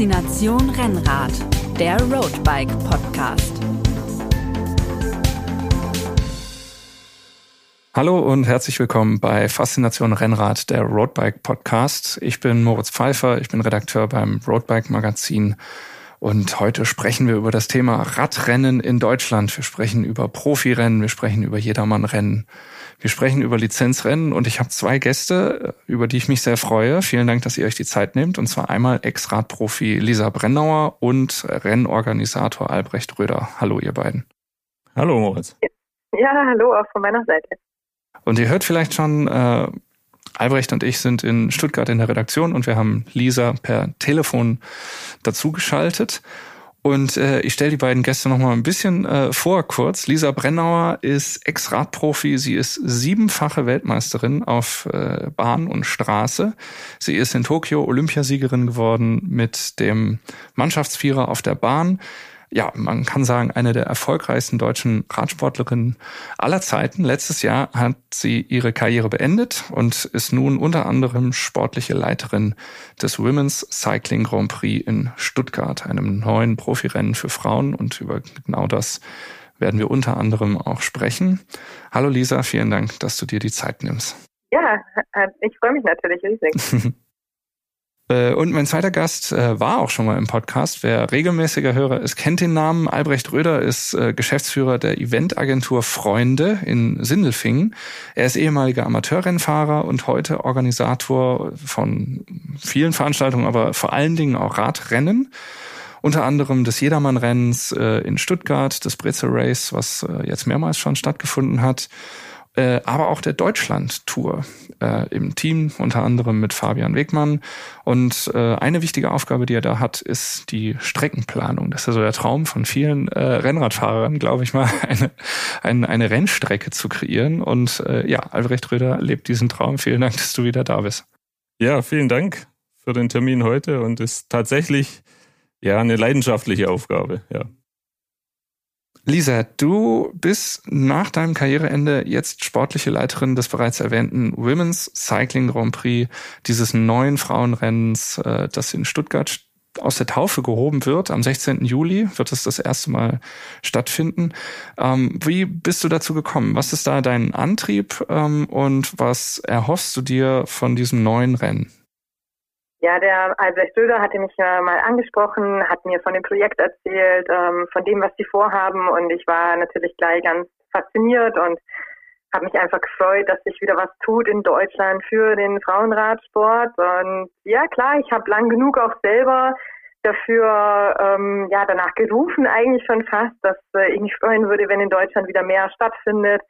Faszination Rennrad, der Roadbike Podcast. Hallo und herzlich willkommen bei Faszination Rennrad, der Roadbike Podcast. Ich bin Moritz Pfeiffer, ich bin Redakteur beim Roadbike Magazin und heute sprechen wir über das Thema Radrennen in Deutschland. Wir sprechen über Profirennen, wir sprechen über Jedermannrennen. Wir sprechen über Lizenzrennen und ich habe zwei Gäste, über die ich mich sehr freue. Vielen Dank, dass ihr euch die Zeit nehmt. Und zwar einmal Ex-Radprofi Lisa Brennauer und Rennorganisator Albrecht Röder. Hallo, ihr beiden. Hallo, Moritz. Ja, hallo auch von meiner Seite. Und ihr hört vielleicht schon, äh, Albrecht und ich sind in Stuttgart in der Redaktion und wir haben Lisa per Telefon dazugeschaltet. Und äh, ich stelle die beiden Gäste noch mal ein bisschen äh, vor kurz. Lisa Brennauer ist Ex-Radprofi. Sie ist siebenfache Weltmeisterin auf äh, Bahn und Straße. Sie ist in Tokio Olympiasiegerin geworden mit dem Mannschaftsvierer auf der Bahn ja, man kann sagen, eine der erfolgreichsten deutschen Radsportlerinnen aller Zeiten. Letztes Jahr hat sie ihre Karriere beendet und ist nun unter anderem sportliche Leiterin des Women's Cycling Grand Prix in Stuttgart, einem neuen Profirennen für Frauen. Und über genau das werden wir unter anderem auch sprechen. Hallo Lisa, vielen Dank, dass du dir die Zeit nimmst. Ja, äh, ich freue mich natürlich riesig. Äh, und mein zweiter Gast äh, war auch schon mal im Podcast. Wer regelmäßiger Hörer ist, kennt den Namen. Albrecht Röder ist äh, Geschäftsführer der Eventagentur Freunde in Sindelfingen. Er ist ehemaliger Amateurrennfahrer und heute Organisator von vielen Veranstaltungen, aber vor allen Dingen auch Radrennen unter anderem des Jedermann-Rennens in Stuttgart, des Britzel Race, was jetzt mehrmals schon stattgefunden hat äh, aber auch der Deutschland-Tour äh, im Team, unter anderem mit Fabian Wegmann. Und äh, eine wichtige Aufgabe, die er da hat, ist die Streckenplanung. Das ist ja so der Traum von vielen äh, Rennradfahrern, glaube ich mal, eine, eine, eine Rennstrecke zu kreieren. Und äh, ja, Albrecht Röder lebt diesen Traum. Vielen Dank, dass du wieder da bist. Ja, vielen Dank für den Termin heute und ist tatsächlich ja eine leidenschaftliche Aufgabe, ja. Lisa, du bist nach deinem Karriereende jetzt sportliche Leiterin des bereits erwähnten Women's Cycling Grand Prix, dieses neuen Frauenrennens, äh, das in Stuttgart aus der Taufe gehoben wird. Am 16. Juli wird es das erste Mal stattfinden. Ähm, wie bist du dazu gekommen? Was ist da dein Antrieb ähm, und was erhoffst du dir von diesem neuen Rennen? Ja, der Albrecht Söder hatte mich ja mal angesprochen, hat mir von dem Projekt erzählt, ähm, von dem, was sie vorhaben. Und ich war natürlich gleich ganz fasziniert und habe mich einfach gefreut, dass sich wieder was tut in Deutschland für den Frauenradsport. Und ja klar, ich habe lang genug auch selber dafür ähm, ja danach gerufen eigentlich schon fast, dass äh, ich mich freuen würde, wenn in Deutschland wieder mehr stattfindet,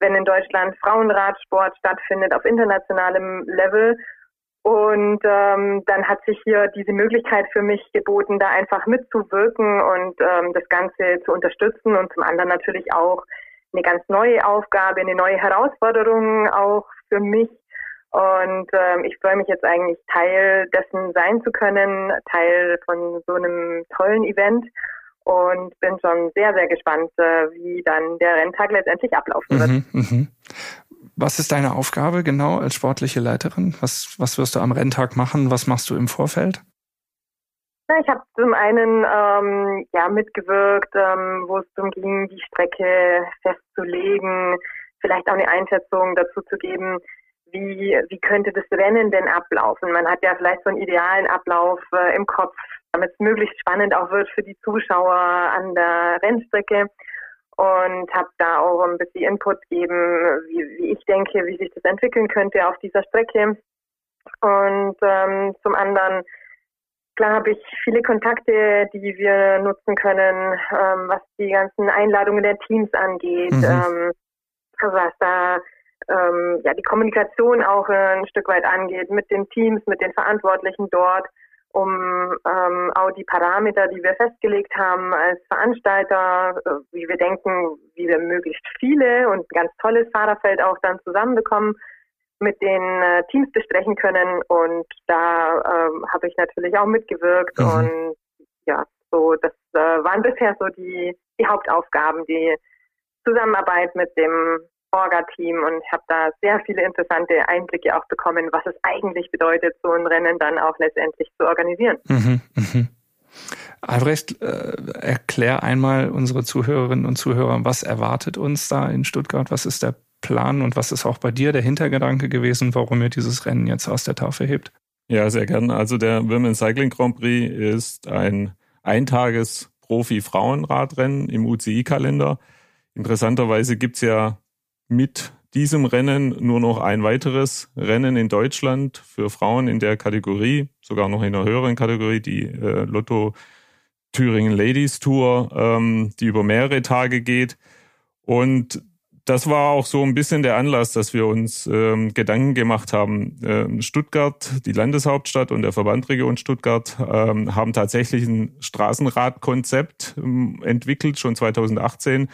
wenn in Deutschland Frauenradsport stattfindet auf internationalem Level und ähm, dann hat sich hier diese Möglichkeit für mich geboten, da einfach mitzuwirken und ähm, das Ganze zu unterstützen und zum anderen natürlich auch eine ganz neue Aufgabe, eine neue Herausforderung auch für mich. Und ähm, ich freue mich jetzt eigentlich Teil dessen sein zu können, Teil von so einem tollen Event und bin schon sehr, sehr gespannt, äh, wie dann der Renntag letztendlich ablaufen wird. Mhm, mh. Was ist deine Aufgabe genau als sportliche Leiterin? Was, was wirst du am Renntag machen? Was machst du im Vorfeld? Ich habe zum einen ähm, ja mitgewirkt, ähm, wo es darum ging, die Strecke festzulegen, vielleicht auch eine Einschätzung dazu zu geben, wie, wie könnte das Rennen denn ablaufen. Man hat ja vielleicht so einen idealen Ablauf äh, im Kopf, damit es möglichst spannend auch wird für die Zuschauer an der Rennstrecke und habe da auch ein bisschen Input gegeben, wie, wie, ich denke, wie sich das entwickeln könnte auf dieser Strecke. Und ähm, zum anderen, klar habe ich viele Kontakte, die wir nutzen können, ähm, was die ganzen Einladungen der Teams angeht, mhm. ähm, was da ähm, ja die Kommunikation auch ein Stück weit angeht mit den Teams, mit den Verantwortlichen dort um ähm, auch die Parameter, die wir festgelegt haben als Veranstalter, äh, wie wir denken, wie wir möglichst viele und ein ganz tolles Fahrerfeld auch dann zusammenbekommen, mit den äh, Teams besprechen können. Und da ähm, habe ich natürlich auch mitgewirkt. Mhm. Und ja, so das äh, waren bisher so die, die Hauptaufgaben, die Zusammenarbeit mit dem Orga-Team und habe da sehr viele interessante Einblicke auch bekommen, was es eigentlich bedeutet, so ein Rennen dann auch letztendlich zu organisieren. Mhm, mhm. Albrecht, äh, erklär einmal unsere Zuhörerinnen und Zuhörer, was erwartet uns da in Stuttgart? Was ist der Plan und was ist auch bei dir der Hintergedanke gewesen, warum ihr dieses Rennen jetzt aus der Taufe hebt? Ja, sehr gerne. Also der Women's Cycling Grand Prix ist ein Eintages Profi-Frauenradrennen im UCI-Kalender. Interessanterweise gibt's ja mit diesem Rennen nur noch ein weiteres Rennen in Deutschland für Frauen in der Kategorie, sogar noch in einer höheren Kategorie, die äh, Lotto Thüringen Ladies Tour, ähm, die über mehrere Tage geht. Und das war auch so ein bisschen der Anlass, dass wir uns ähm, Gedanken gemacht haben. Ähm, Stuttgart, die Landeshauptstadt und der Verband Region Stuttgart ähm, haben tatsächlich ein Straßenradkonzept ähm, entwickelt, schon 2018.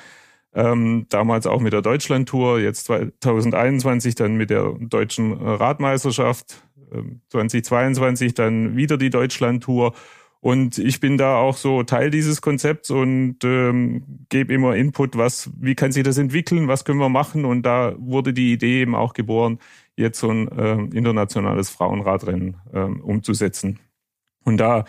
Ähm, damals auch mit der Deutschlandtour, jetzt 2021 dann mit der deutschen Radmeisterschaft, 2022 ähm, dann wieder die Deutschlandtour und ich bin da auch so Teil dieses Konzepts und ähm, gebe immer Input, was, wie kann sich das entwickeln, was können wir machen. Und da wurde die Idee eben auch geboren, jetzt so ein äh, internationales Frauenradrennen äh, umzusetzen. Und da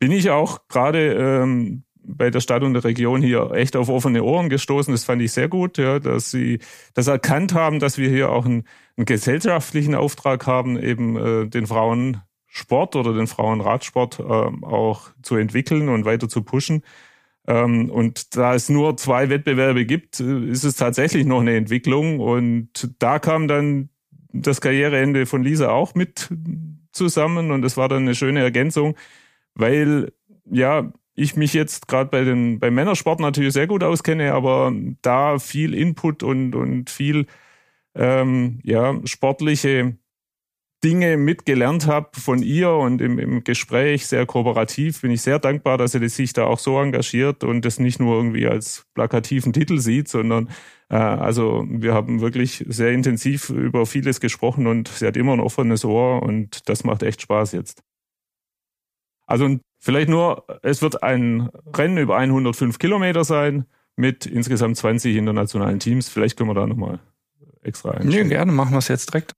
bin ich auch gerade ähm, bei der Stadt und der Region hier echt auf offene Ohren gestoßen. Das fand ich sehr gut, ja, dass sie das erkannt haben, dass wir hier auch einen, einen gesellschaftlichen Auftrag haben, eben äh, den Frauen Sport oder den Frauenradsport äh, auch zu entwickeln und weiter zu pushen. Ähm, und da es nur zwei Wettbewerbe gibt, äh, ist es tatsächlich noch eine Entwicklung. Und da kam dann das Karriereende von Lisa auch mit zusammen und es war dann eine schöne Ergänzung, weil ja, ich mich jetzt gerade bei den beim Männersport natürlich sehr gut auskenne, aber da viel Input und und viel ähm, ja sportliche Dinge mitgelernt habe von ihr und im, im Gespräch sehr kooperativ. Bin ich sehr dankbar, dass sie sich da auch so engagiert und das nicht nur irgendwie als plakativen Titel sieht, sondern äh, also wir haben wirklich sehr intensiv über vieles gesprochen und sie hat immer ein offenes Ohr und das macht echt Spaß jetzt. Also vielleicht nur, es wird ein Rennen über 105 Kilometer sein mit insgesamt 20 internationalen Teams. Vielleicht können wir da nochmal extra einstellen. Nee, gerne, machen wir es jetzt direkt.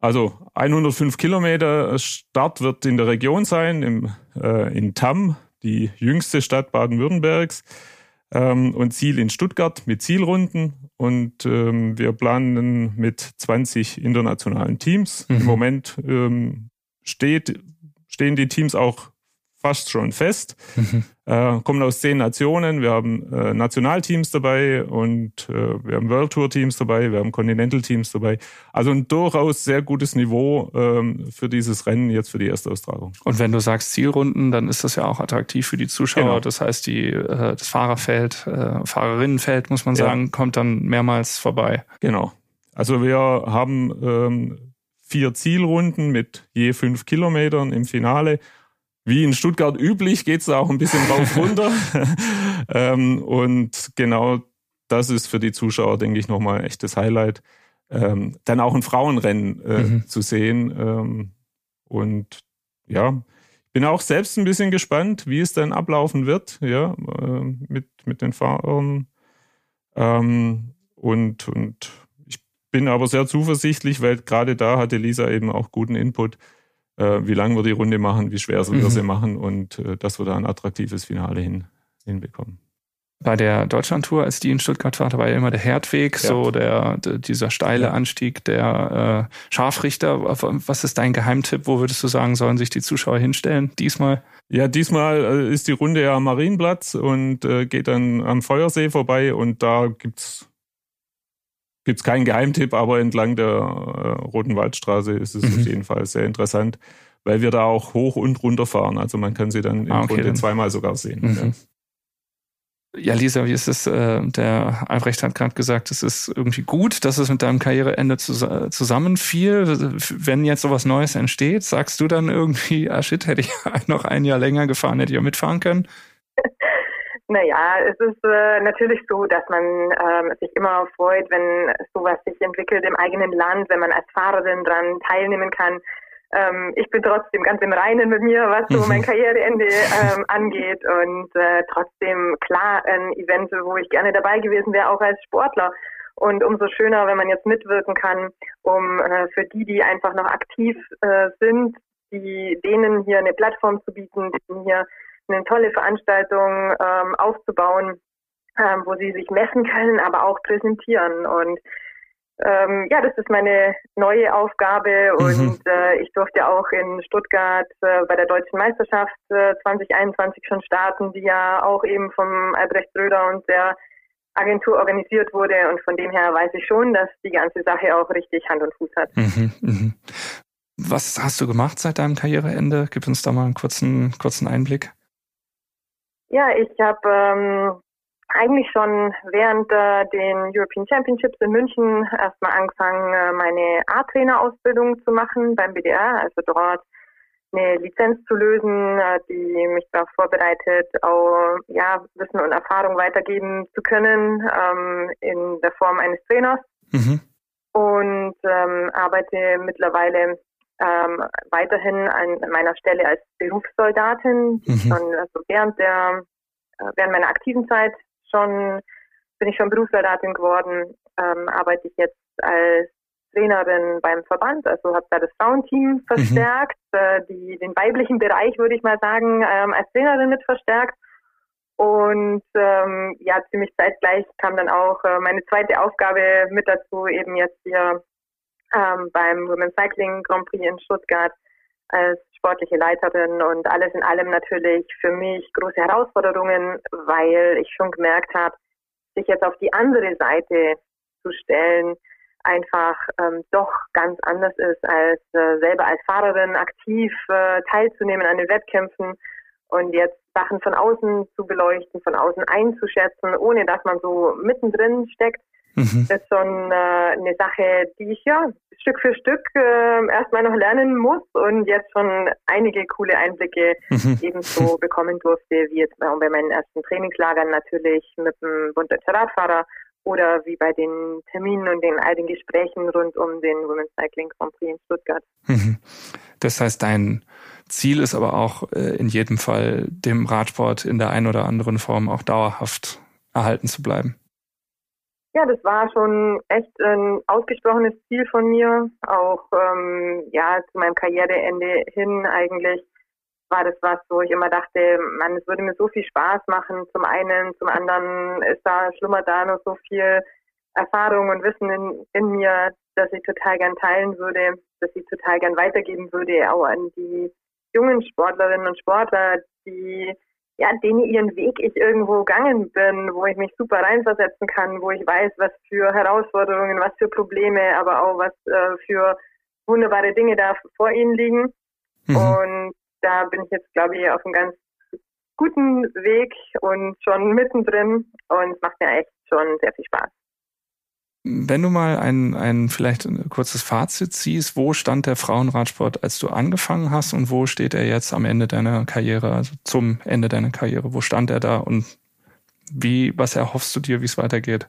Also 105 Kilometer Start wird in der Region sein, im, äh, in Tamm, die jüngste Stadt Baden-Württembergs. Ähm, und Ziel in Stuttgart mit Zielrunden. Und ähm, wir planen mit 20 internationalen Teams. Mhm. Im Moment ähm, steht, stehen die Teams auch fast schon fest. Mhm. Äh, kommen aus zehn Nationen. Wir haben äh, Nationalteams dabei und äh, wir haben World Tour Teams dabei, wir haben Continental Teams dabei. Also ein durchaus sehr gutes Niveau ähm, für dieses Rennen jetzt für die erste Austragung. Und wenn du sagst Zielrunden, dann ist das ja auch attraktiv für die Zuschauer. Genau. Das heißt, die, äh, das Fahrerfeld, äh, Fahrerinnenfeld, muss man sagen, ja. kommt dann mehrmals vorbei. Genau. Also wir haben ähm, vier Zielrunden mit je fünf Kilometern im Finale wie in Stuttgart üblich geht's da auch ein bisschen rauf runter. ähm, und genau das ist für die Zuschauer, denke ich, nochmal ein echtes Highlight. Ähm, dann auch ein Frauenrennen äh, mhm. zu sehen. Ähm, und ja, bin auch selbst ein bisschen gespannt, wie es dann ablaufen wird, ja, äh, mit, mit den Fahrern. Ähm, und, und ich bin aber sehr zuversichtlich, weil gerade da hatte Lisa eben auch guten Input wie lang wir die Runde machen, wie schwer wir mhm. sie machen und äh, dass wir da ein attraktives Finale hin, hinbekommen. Bei der Deutschlandtour, als die in Stuttgart war, da war ja immer der Herdweg, ja. so der, dieser steile. Anstieg der äh, Scharfrichter. Was ist dein Geheimtipp? Wo würdest du sagen, sollen sich die Zuschauer hinstellen diesmal? Ja, diesmal äh, ist die Runde ja am Marienplatz und äh, geht dann am Feuersee vorbei und da gibt's gibt es keinen Geheimtipp, aber entlang der äh, Roten Waldstraße ist es mhm. auf jeden Fall sehr interessant, weil wir da auch hoch und runter fahren. Also man kann sie dann im ah, okay, Grunde dann. zweimal sogar sehen. Mhm. Ja. Ja, Lisa, wie ist es? Äh, der Albrecht hat gerade gesagt, es ist irgendwie gut, dass es mit deinem Karriereende zusammenfiel. Wenn jetzt sowas Neues entsteht, sagst du dann irgendwie, ah shit, hätte ich noch ein Jahr länger gefahren, hätte ich auch mitfahren können? Naja, es ist äh, natürlich so, dass man ähm, sich immer freut, wenn sowas sich entwickelt im eigenen Land, wenn man als Fahrerin dran teilnehmen kann. Ähm, ich bin trotzdem ganz im Reinen mit mir, was so mein Karriereende ähm, angeht und äh, trotzdem klar ein Event, wo ich gerne dabei gewesen wäre, auch als Sportler. Und umso schöner, wenn man jetzt mitwirken kann, um äh, für die, die einfach noch aktiv äh, sind, die, denen hier eine Plattform zu bieten, denen hier eine tolle Veranstaltung ähm, aufzubauen, ähm, wo sie sich messen können, aber auch präsentieren. Und ähm, ja, das ist meine neue Aufgabe mhm. und äh, ich durfte auch in Stuttgart äh, bei der Deutschen Meisterschaft äh, 2021 schon starten, die ja auch eben vom Albrecht Röder und der Agentur organisiert wurde und von dem her weiß ich schon, dass die ganze Sache auch richtig Hand und Fuß hat. Mhm, mh. Was hast du gemacht seit deinem Karriereende? Gib uns da mal einen kurzen, kurzen Einblick. Ja, ich habe ähm, eigentlich schon während äh, den European Championships in München erstmal angefangen, äh, meine A-Trainer-Ausbildung zu machen beim BDR, also dort eine Lizenz zu lösen, äh, die mich darauf vorbereitet, auch ja, Wissen und Erfahrung weitergeben zu können ähm, in der Form eines Trainers. Mhm. Und ähm, arbeite mittlerweile ähm, weiterhin an meiner Stelle als Berufssoldatin, mhm. schon also während der äh, während meiner aktiven Zeit schon, bin ich schon Berufssoldatin geworden, ähm, arbeite ich jetzt als Trainerin beim Verband, also habe da das Frauenteam mhm. verstärkt, mhm. äh, die, den weiblichen Bereich würde ich mal sagen, ähm, als Trainerin mit verstärkt. Und ähm, ja, ziemlich zeitgleich kam dann auch äh, meine zweite Aufgabe mit dazu, eben jetzt hier ähm, beim Women's Cycling Grand Prix in Stuttgart als sportliche Leiterin und alles in allem natürlich für mich große Herausforderungen, weil ich schon gemerkt habe, sich jetzt auf die andere Seite zu stellen, einfach ähm, doch ganz anders ist, als äh, selber als Fahrerin aktiv äh, teilzunehmen an den Wettkämpfen und jetzt Sachen von außen zu beleuchten, von außen einzuschätzen, ohne dass man so mittendrin steckt. Mhm. Das ist schon äh, eine Sache, die ich ja Stück für Stück äh, erstmal noch lernen muss und jetzt schon einige coole Einblicke mhm. ebenso bekommen durfte, wie jetzt bei meinen ersten Trainingslagern natürlich mit dem Bund Deutscher Radfahrer oder wie bei den Terminen und den all den Gesprächen rund um den Women's Cycling Grand Prix in Stuttgart. Mhm. Das heißt, dein Ziel ist aber auch äh, in jedem Fall, dem Radsport in der einen oder anderen Form auch dauerhaft erhalten zu bleiben. Ja, das war schon echt ein ausgesprochenes Ziel von mir, auch ähm, ja zu meinem Karriereende hin eigentlich war das was, wo ich immer dachte, man, es würde mir so viel Spaß machen. Zum einen, zum anderen ist da schlummert da noch so viel Erfahrung und Wissen in, in mir, dass ich total gern teilen würde, dass ich total gern weitergeben würde, auch an die jungen Sportlerinnen und Sportler, die ja, denen ihren Weg ich irgendwo gegangen bin, wo ich mich super reinversetzen kann, wo ich weiß, was für Herausforderungen, was für Probleme, aber auch was äh, für wunderbare Dinge da vor ihnen liegen. Mhm. Und da bin ich jetzt, glaube ich, auf einem ganz guten Weg und schon mittendrin und es macht mir echt schon sehr viel Spaß. Wenn du mal ein, ein vielleicht ein kurzes Fazit ziehst, wo stand der Frauenradsport, als du angefangen hast und wo steht er jetzt am Ende deiner Karriere, also zum Ende deiner Karriere? Wo stand er da und wie, was erhoffst du dir, wie es weitergeht?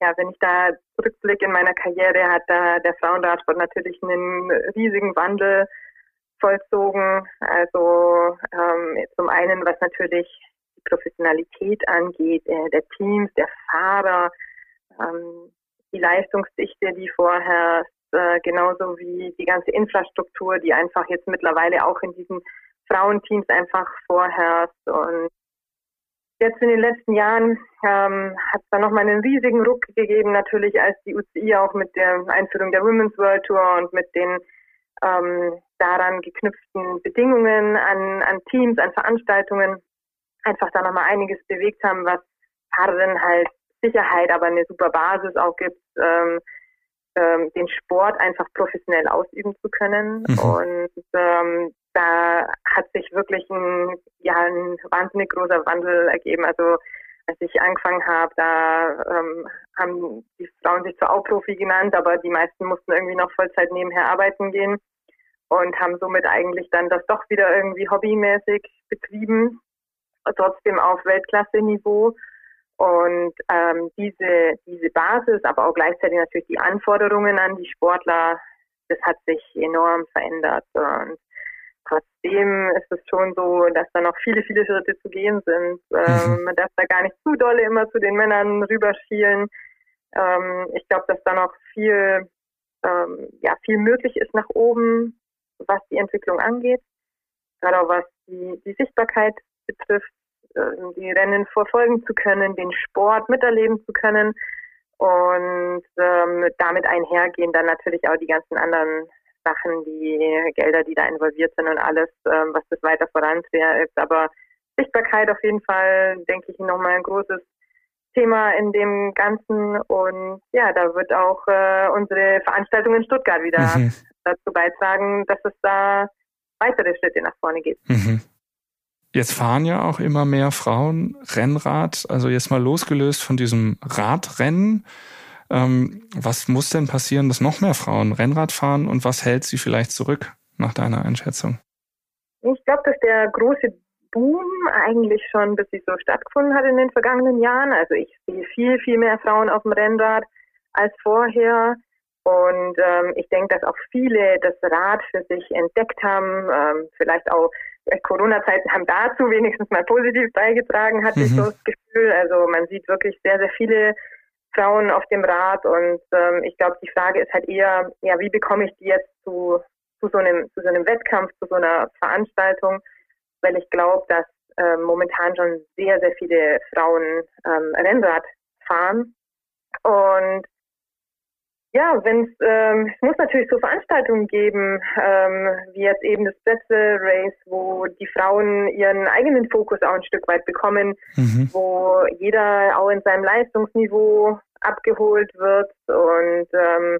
Ja, wenn ich da zurückblicke in meiner Karriere, hat da der Frauenradsport natürlich einen riesigen Wandel vollzogen. Also ähm, zum einen, was natürlich die Professionalität angeht, äh, der Teams, der Fahrer, ähm, die Leistungsdichte, die vorherrscht, äh, genauso wie die ganze Infrastruktur, die einfach jetzt mittlerweile auch in diesen Frauenteams einfach vorherrscht. Und jetzt in den letzten Jahren ähm, hat es da nochmal einen riesigen Ruck gegeben, natürlich als die UCI auch mit der Einführung der Women's World Tour und mit den ähm, daran geknüpften Bedingungen an, an Teams, an Veranstaltungen einfach da nochmal einiges bewegt haben, was Fahrerinnen halt Sicherheit, aber eine super Basis auch gibt, ähm, ähm, den Sport einfach professionell ausüben zu können. Mhm. Und ähm, da hat sich wirklich ein, ja, ein wahnsinnig großer Wandel ergeben. Also als ich angefangen habe, da ähm, haben die Frauen sich zwar auch Profi genannt, aber die meisten mussten irgendwie noch Vollzeit nebenher arbeiten gehen und haben somit eigentlich dann das doch wieder irgendwie hobbymäßig betrieben, trotzdem auf Weltklasse-Niveau. Und ähm, diese, diese Basis, aber auch gleichzeitig natürlich die Anforderungen an die Sportler, das hat sich enorm verändert. Und trotzdem ist es schon so, dass da noch viele, viele Schritte zu gehen sind. Ähm, man darf da gar nicht zu dolle immer zu den Männern rüberschielen. Ähm, ich glaube, dass da noch viel, ähm, ja, viel möglich ist nach oben. was die Entwicklung angeht, gerade auch was die, die Sichtbarkeit betrifft, die Rennen verfolgen zu können, den Sport miterleben zu können und ähm, damit einhergehen dann natürlich auch die ganzen anderen Sachen, die Gelder, die da involviert sind und alles, ähm, was das weiter vorantreibt. Aber Sichtbarkeit auf jeden Fall, denke ich, nochmal ein großes Thema in dem Ganzen. Und ja, da wird auch äh, unsere Veranstaltung in Stuttgart wieder mhm. dazu beitragen, dass es da weitere Schritte nach vorne geht. Mhm. Jetzt fahren ja auch immer mehr Frauen Rennrad, also jetzt mal losgelöst von diesem Radrennen. Ähm, was muss denn passieren, dass noch mehr Frauen Rennrad fahren und was hält sie vielleicht zurück nach deiner Einschätzung? Ich glaube, dass der große Boom eigentlich schon bis sie so stattgefunden hat in den vergangenen Jahren. Also ich sehe viel, viel mehr Frauen auf dem Rennrad als vorher. Und ähm, ich denke, dass auch viele das Rad für sich entdeckt haben, ähm, vielleicht auch Corona-Zeiten haben dazu wenigstens mal positiv beigetragen, hatte mhm. ich so das Gefühl. Also man sieht wirklich sehr, sehr viele Frauen auf dem Rad und ähm, ich glaube, die Frage ist halt eher, ja, wie bekomme ich die jetzt zu, zu, so einem, zu so einem Wettkampf, zu so einer Veranstaltung, weil ich glaube, dass ähm, momentan schon sehr, sehr viele Frauen ähm, Rennrad fahren und ja, wenn es ähm, es muss natürlich so Veranstaltungen geben, ähm, wie jetzt eben das Plätze Race, wo die Frauen ihren eigenen Fokus auch ein Stück weit bekommen, mhm. wo jeder auch in seinem Leistungsniveau abgeholt wird und ähm,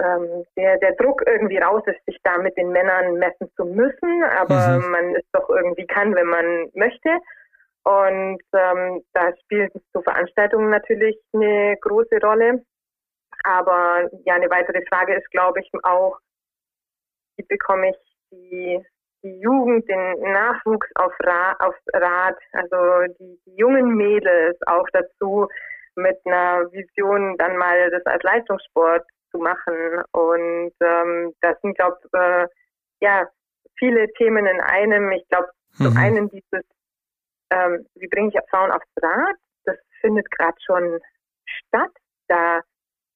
ähm, der, der Druck irgendwie raus ist, sich da mit den Männern messen zu müssen, aber mhm. man es doch irgendwie kann, wenn man möchte. Und ähm, da spielen so Veranstaltungen natürlich eine große Rolle. Aber ja, eine weitere Frage ist, glaube ich, auch, wie bekomme ich die, die Jugend, den Nachwuchs auf Ra aufs Rad, also die, die jungen Mädels auch dazu, mit einer Vision dann mal das als Leistungssport zu machen. Und ähm, das sind, glaube ich, äh, ja, viele Themen in einem. Ich glaube, mhm. zum einen dieses, ähm, wie bringe ich Frauen aufs Rad, das findet gerade schon statt. Da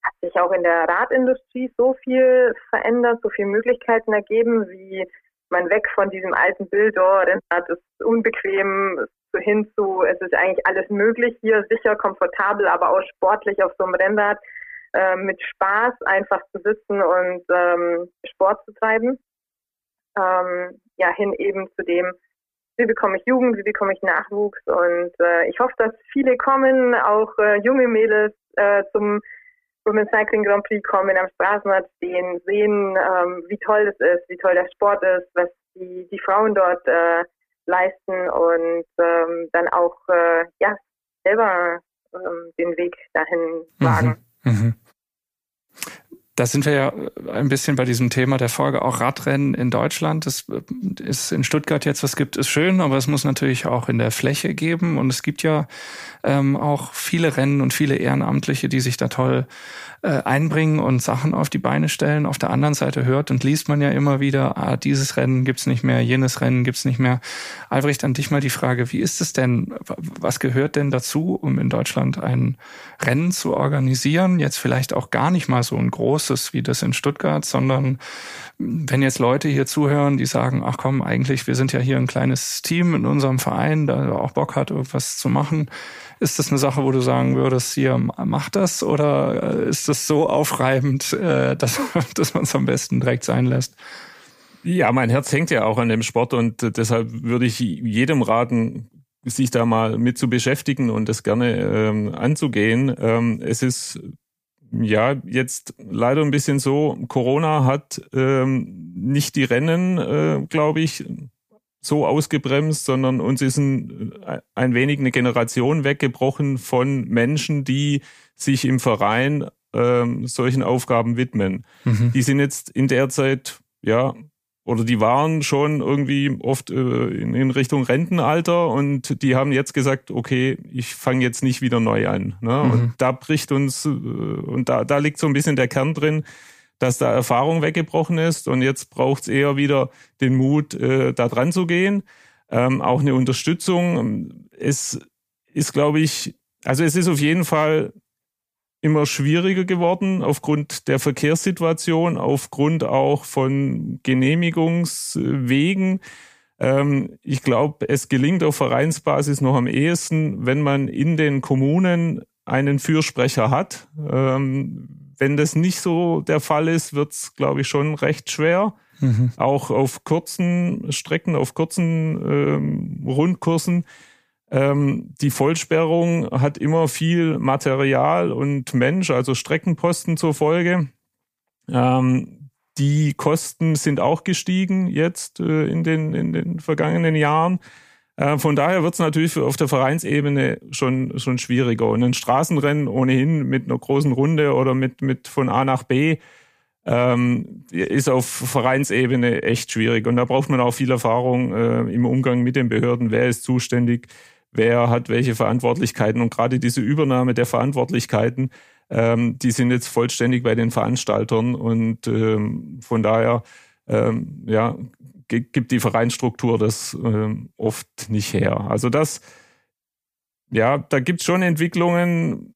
hat sich auch in der Radindustrie so viel verändert, so viele Möglichkeiten ergeben, wie man weg von diesem alten Bild, oh, Rennrad ist unbequem, so hin zu, es ist eigentlich alles möglich hier, sicher, komfortabel, aber auch sportlich auf so einem Rennrad äh, mit Spaß einfach zu sitzen und ähm, Sport zu treiben. Ähm, ja, hin eben zu dem, wie bekomme ich Jugend, wie bekomme ich Nachwuchs und äh, ich hoffe, dass viele kommen, auch äh, junge Mädels äh, zum Women's Cycling Grand Prix kommen, am Straßenrad stehen, sehen, ähm, wie toll das ist, wie toll der Sport ist, was die, die Frauen dort äh, leisten und ähm, dann auch äh, ja selber ähm, den Weg dahin wagen. Mhm. Mhm. Da sind wir ja ein bisschen bei diesem Thema der Folge auch Radrennen in Deutschland. Das äh, ist in Stuttgart jetzt, was gibt, ist schön, aber es muss natürlich auch in der Fläche geben. Und es gibt ja ähm, auch viele Rennen und viele Ehrenamtliche, die sich da toll äh, einbringen und Sachen auf die Beine stellen. Auf der anderen Seite hört und liest man ja immer wieder, ah, dieses Rennen gibt's nicht mehr, jenes Rennen gibt's nicht mehr. Albrecht, an dich mal die Frage, wie ist es denn, was gehört denn dazu, um in Deutschland ein Rennen zu organisieren? Jetzt vielleicht auch gar nicht mal so ein großes wie das in Stuttgart, sondern wenn jetzt Leute hier zuhören, die sagen, ach komm, eigentlich, wir sind ja hier ein kleines Team in unserem Verein, da auch Bock hat, irgendwas zu machen. Ist das eine Sache, wo du sagen würdest, hier, mach das? Oder äh, ist das so aufreibend, äh, dass, dass man es am besten direkt sein lässt? Ja, mein Herz hängt ja auch an dem Sport und deshalb würde ich jedem raten, sich da mal mit zu beschäftigen und das gerne ähm, anzugehen. Ähm, es ist ja, jetzt leider ein bisschen so, Corona hat ähm, nicht die Rennen, äh, glaube ich, so ausgebremst, sondern uns ist ein, ein wenig eine Generation weggebrochen von Menschen, die sich im Verein ähm, solchen Aufgaben widmen. Mhm. Die sind jetzt in der Zeit ja oder die waren schon irgendwie oft äh, in, in, Richtung Rentenalter und die haben jetzt gesagt, okay, ich fange jetzt nicht wieder neu an. Ne? Mhm. Und da bricht uns, äh, und da, da liegt so ein bisschen der Kern drin, dass da Erfahrung weggebrochen ist und jetzt braucht es eher wieder den Mut, äh, da dran zu gehen. Ähm, auch eine Unterstützung. Es ist, glaube ich, also es ist auf jeden Fall immer schwieriger geworden aufgrund der Verkehrssituation, aufgrund auch von Genehmigungswegen. Ähm, ich glaube, es gelingt auf Vereinsbasis noch am ehesten, wenn man in den Kommunen einen Fürsprecher hat. Ähm, wenn das nicht so der Fall ist, wird es, glaube ich, schon recht schwer. Mhm. Auch auf kurzen Strecken, auf kurzen ähm, Rundkursen. Ähm, die Vollsperrung hat immer viel Material und Mensch, also Streckenposten zur Folge. Ähm, die Kosten sind auch gestiegen jetzt äh, in, den, in den vergangenen Jahren. Äh, von daher wird es natürlich auf der Vereinsebene schon, schon schwieriger. Und ein Straßenrennen ohnehin mit einer großen Runde oder mit, mit von A nach B ähm, ist auf Vereinsebene echt schwierig. Und da braucht man auch viel Erfahrung äh, im Umgang mit den Behörden. Wer ist zuständig? Wer hat welche Verantwortlichkeiten? Und gerade diese Übernahme der Verantwortlichkeiten, ähm, die sind jetzt vollständig bei den Veranstaltern. Und ähm, von daher ähm, ja, gibt die Vereinsstruktur das ähm, oft nicht her. Also das, ja, da gibt's schon Entwicklungen,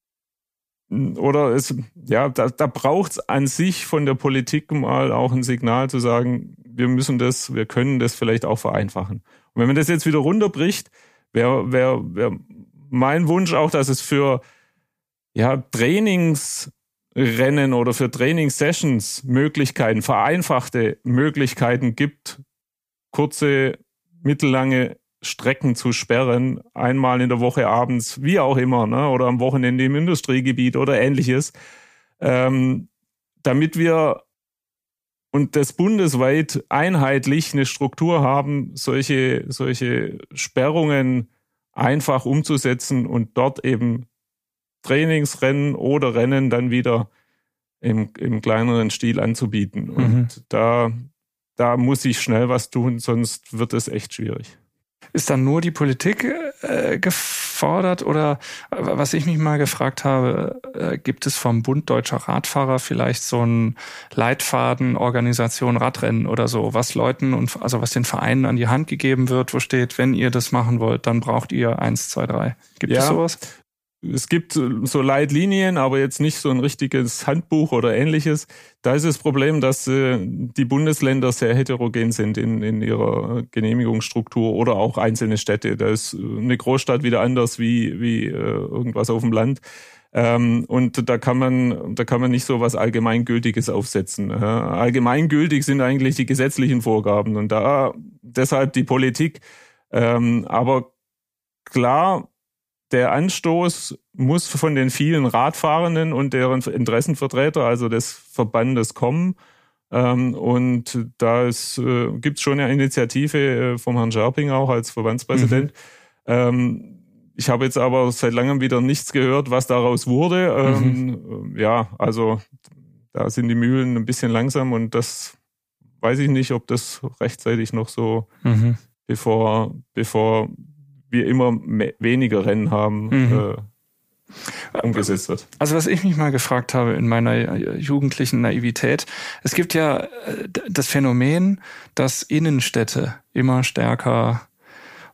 oder es, ja, da, da braucht es an sich von der Politik mal auch ein Signal zu sagen, wir müssen das, wir können das vielleicht auch vereinfachen. Und wenn man das jetzt wieder runterbricht, wäre wär, wär mein Wunsch auch, dass es für ja, Trainingsrennen oder für Trainingssessions Möglichkeiten, vereinfachte Möglichkeiten gibt, kurze, mittellange Strecken zu sperren, einmal in der Woche abends, wie auch immer, ne, oder am Wochenende im Industriegebiet oder ähnliches, ähm, damit wir und das bundesweit einheitlich eine Struktur haben, solche, solche Sperrungen einfach umzusetzen und dort eben Trainingsrennen oder Rennen dann wieder im, im kleineren Stil anzubieten. Mhm. Und da, da muss ich schnell was tun, sonst wird es echt schwierig. Ist dann nur die Politik äh, gefordert oder äh, was ich mich mal gefragt habe, äh, gibt es vom Bund Deutscher Radfahrer vielleicht so einen Leitfaden, Organisation Radrennen oder so, was Leuten und also was den Vereinen an die Hand gegeben wird, wo steht, wenn ihr das machen wollt, dann braucht ihr eins, zwei, drei. Gibt ja, es sowas? Es gibt so Leitlinien, aber jetzt nicht so ein richtiges Handbuch oder ähnliches. Da ist das Problem, dass äh, die Bundesländer sehr heterogen sind in, in ihrer Genehmigungsstruktur oder auch einzelne Städte. Da ist eine Großstadt wieder anders wie, wie äh, irgendwas auf dem Land. Ähm, und da kann man, da kann man nicht so was Allgemeingültiges aufsetzen. allgemeingültig sind eigentlich die gesetzlichen Vorgaben und da deshalb die Politik. Ähm, aber klar, der Anstoß muss von den vielen Radfahrenden und deren Interessenvertreter, also des Verbandes, kommen. Ähm, und da äh, gibt es schon eine Initiative äh, vom Herrn Scherping auch als Verbandspräsident. Mhm. Ähm, ich habe jetzt aber seit langem wieder nichts gehört, was daraus wurde. Ähm, mhm. Ja, also da sind die Mühlen ein bisschen langsam und das weiß ich nicht, ob das rechtzeitig noch so, mhm. bevor, bevor wir immer weniger Rennen haben, mhm. äh, umgesetzt wird. Also was ich mich mal gefragt habe in meiner äh, jugendlichen Naivität, es gibt ja äh, das Phänomen, dass Innenstädte immer stärker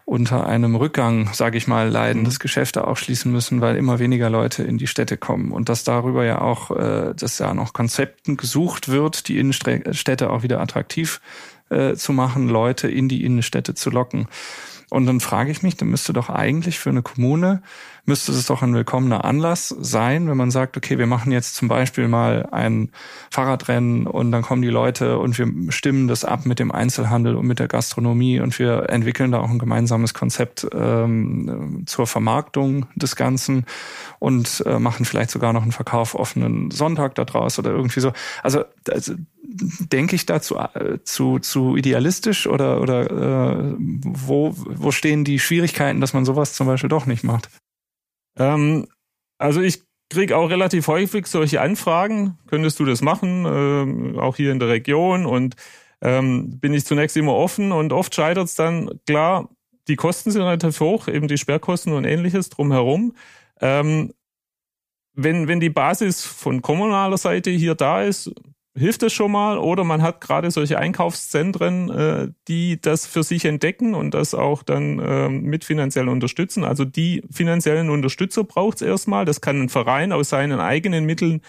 unter einem Rückgang, sage ich mal, leiden, mhm. dass Geschäfte auch schließen müssen, weil immer weniger Leute in die Städte kommen und dass darüber ja auch, äh, dass ja noch Konzepten gesucht wird, die Innenstädte auch wieder attraktiv zu machen, Leute in die Innenstädte zu locken. Und dann frage ich mich, dann müsste doch eigentlich für eine Kommune, müsste es doch ein willkommener Anlass sein, wenn man sagt, okay, wir machen jetzt zum Beispiel mal ein Fahrradrennen und dann kommen die Leute und wir stimmen das ab mit dem Einzelhandel und mit der Gastronomie und wir entwickeln da auch ein gemeinsames Konzept ähm, zur Vermarktung des Ganzen und äh, machen vielleicht sogar noch einen Verkauf offenen Sonntag da draus oder irgendwie so. Also, also denke ich dazu äh, zu, zu idealistisch oder, oder äh, wo, wo stehen die Schwierigkeiten, dass man sowas zum Beispiel doch nicht macht? Ähm, also ich kriege auch relativ häufig solche Anfragen. Könntest du das machen? Ähm, auch hier in der Region. Und ähm, bin ich zunächst immer offen und oft scheitert es dann, klar, die Kosten sind relativ hoch, eben die Sperrkosten und ähnliches drumherum. Ähm, wenn, wenn die Basis von kommunaler Seite hier da ist, hilft es schon mal. Oder man hat gerade solche Einkaufszentren, äh, die das für sich entdecken und das auch dann äh, mit finanziell unterstützen. Also die finanziellen Unterstützer braucht es erstmal. Das kann ein Verein aus seinen eigenen Mitteln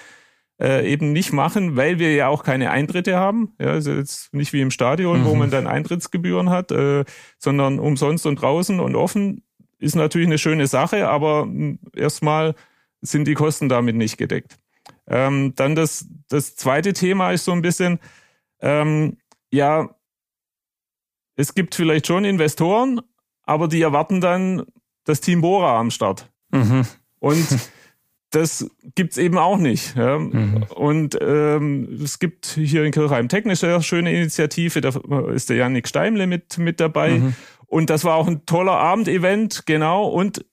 äh, eben nicht machen, weil wir ja auch keine Eintritte haben. Ja, also jetzt nicht wie im Stadion, mhm. wo man dann Eintrittsgebühren hat, äh, sondern umsonst und draußen und offen ist natürlich eine schöne Sache, aber hm, erstmal sind die Kosten damit nicht gedeckt. Ähm, dann das, das zweite Thema ist so ein bisschen, ähm, ja, es gibt vielleicht schon Investoren, aber die erwarten dann das Team Bora am Start. Mhm. Und das gibt's eben auch nicht. Ja. Mhm. Und ähm, es gibt hier in Kirchheim technische schöne Initiative, da ist der Janik Steimle mit, mit dabei. Mhm. Und das war auch ein toller Abendevent, genau. Und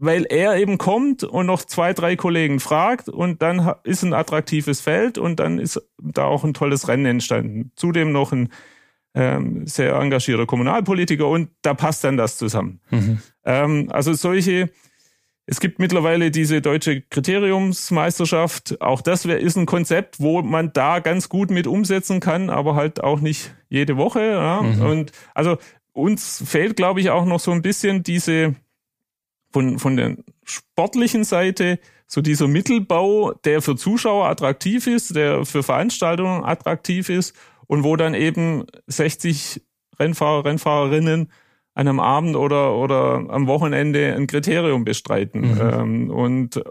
weil er eben kommt und noch zwei, drei Kollegen fragt und dann ist ein attraktives Feld und dann ist da auch ein tolles Rennen entstanden. Zudem noch ein ähm, sehr engagierter Kommunalpolitiker und da passt dann das zusammen. Mhm. Ähm, also solche, es gibt mittlerweile diese deutsche Kriteriumsmeisterschaft. Auch das ist ein Konzept, wo man da ganz gut mit umsetzen kann, aber halt auch nicht jede Woche. Ja? Mhm. Und also uns fehlt, glaube ich, auch noch so ein bisschen diese von, von der sportlichen Seite so dieser Mittelbau, der für Zuschauer attraktiv ist, der für Veranstaltungen attraktiv ist und wo dann eben 60 Rennfahrer, Rennfahrerinnen an einem Abend oder, oder am Wochenende ein Kriterium bestreiten. Mhm. Ähm, und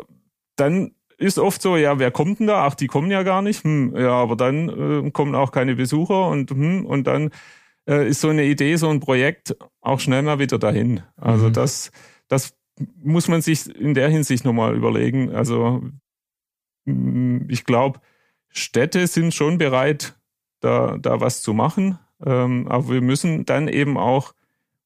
dann ist oft so, ja, wer kommt denn da? Ach, die kommen ja gar nicht. Hm, ja, aber dann äh, kommen auch keine Besucher und hm, und dann äh, ist so eine Idee, so ein Projekt auch schnell mal wieder dahin. Also mhm. das, das muss man sich in der Hinsicht nochmal überlegen. Also mm, ich glaube, Städte sind schon bereit, da, da was zu machen. Ähm, aber wir müssen dann eben auch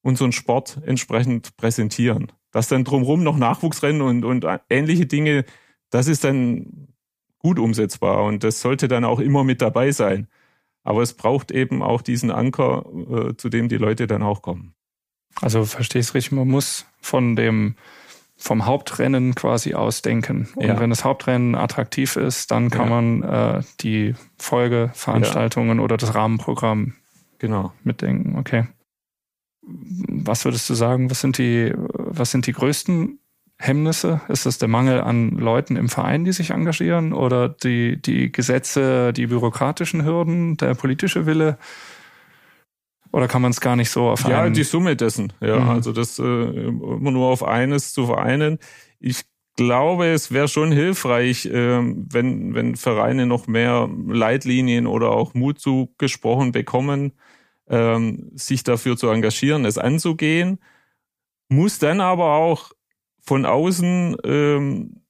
unseren Sport entsprechend präsentieren. Dass dann drumherum noch Nachwuchsrennen und, und ähnliche Dinge, das ist dann gut umsetzbar und das sollte dann auch immer mit dabei sein. Aber es braucht eben auch diesen Anker, äh, zu dem die Leute dann auch kommen. Also verstehe ich es richtig, man muss von dem vom Hauptrennen quasi ausdenken. Und ja. wenn das Hauptrennen attraktiv ist, dann kann ja. man äh, die Folgeveranstaltungen ja. oder das Rahmenprogramm genau mitdenken. Okay. Was würdest du sagen? Was sind die, was sind die größten Hemmnisse? Ist es der Mangel an Leuten im Verein, die sich engagieren, oder die die Gesetze, die bürokratischen Hürden, der politische Wille? Oder kann man es gar nicht so auf Ja, die Summe dessen. Ja, mhm. also das äh, immer nur auf eines zu vereinen. Ich glaube, es wäre schon hilfreich, äh, wenn, wenn Vereine noch mehr Leitlinien oder auch Mut zugesprochen bekommen, ähm, sich dafür zu engagieren, es anzugehen. Muss dann aber auch von außen ähm,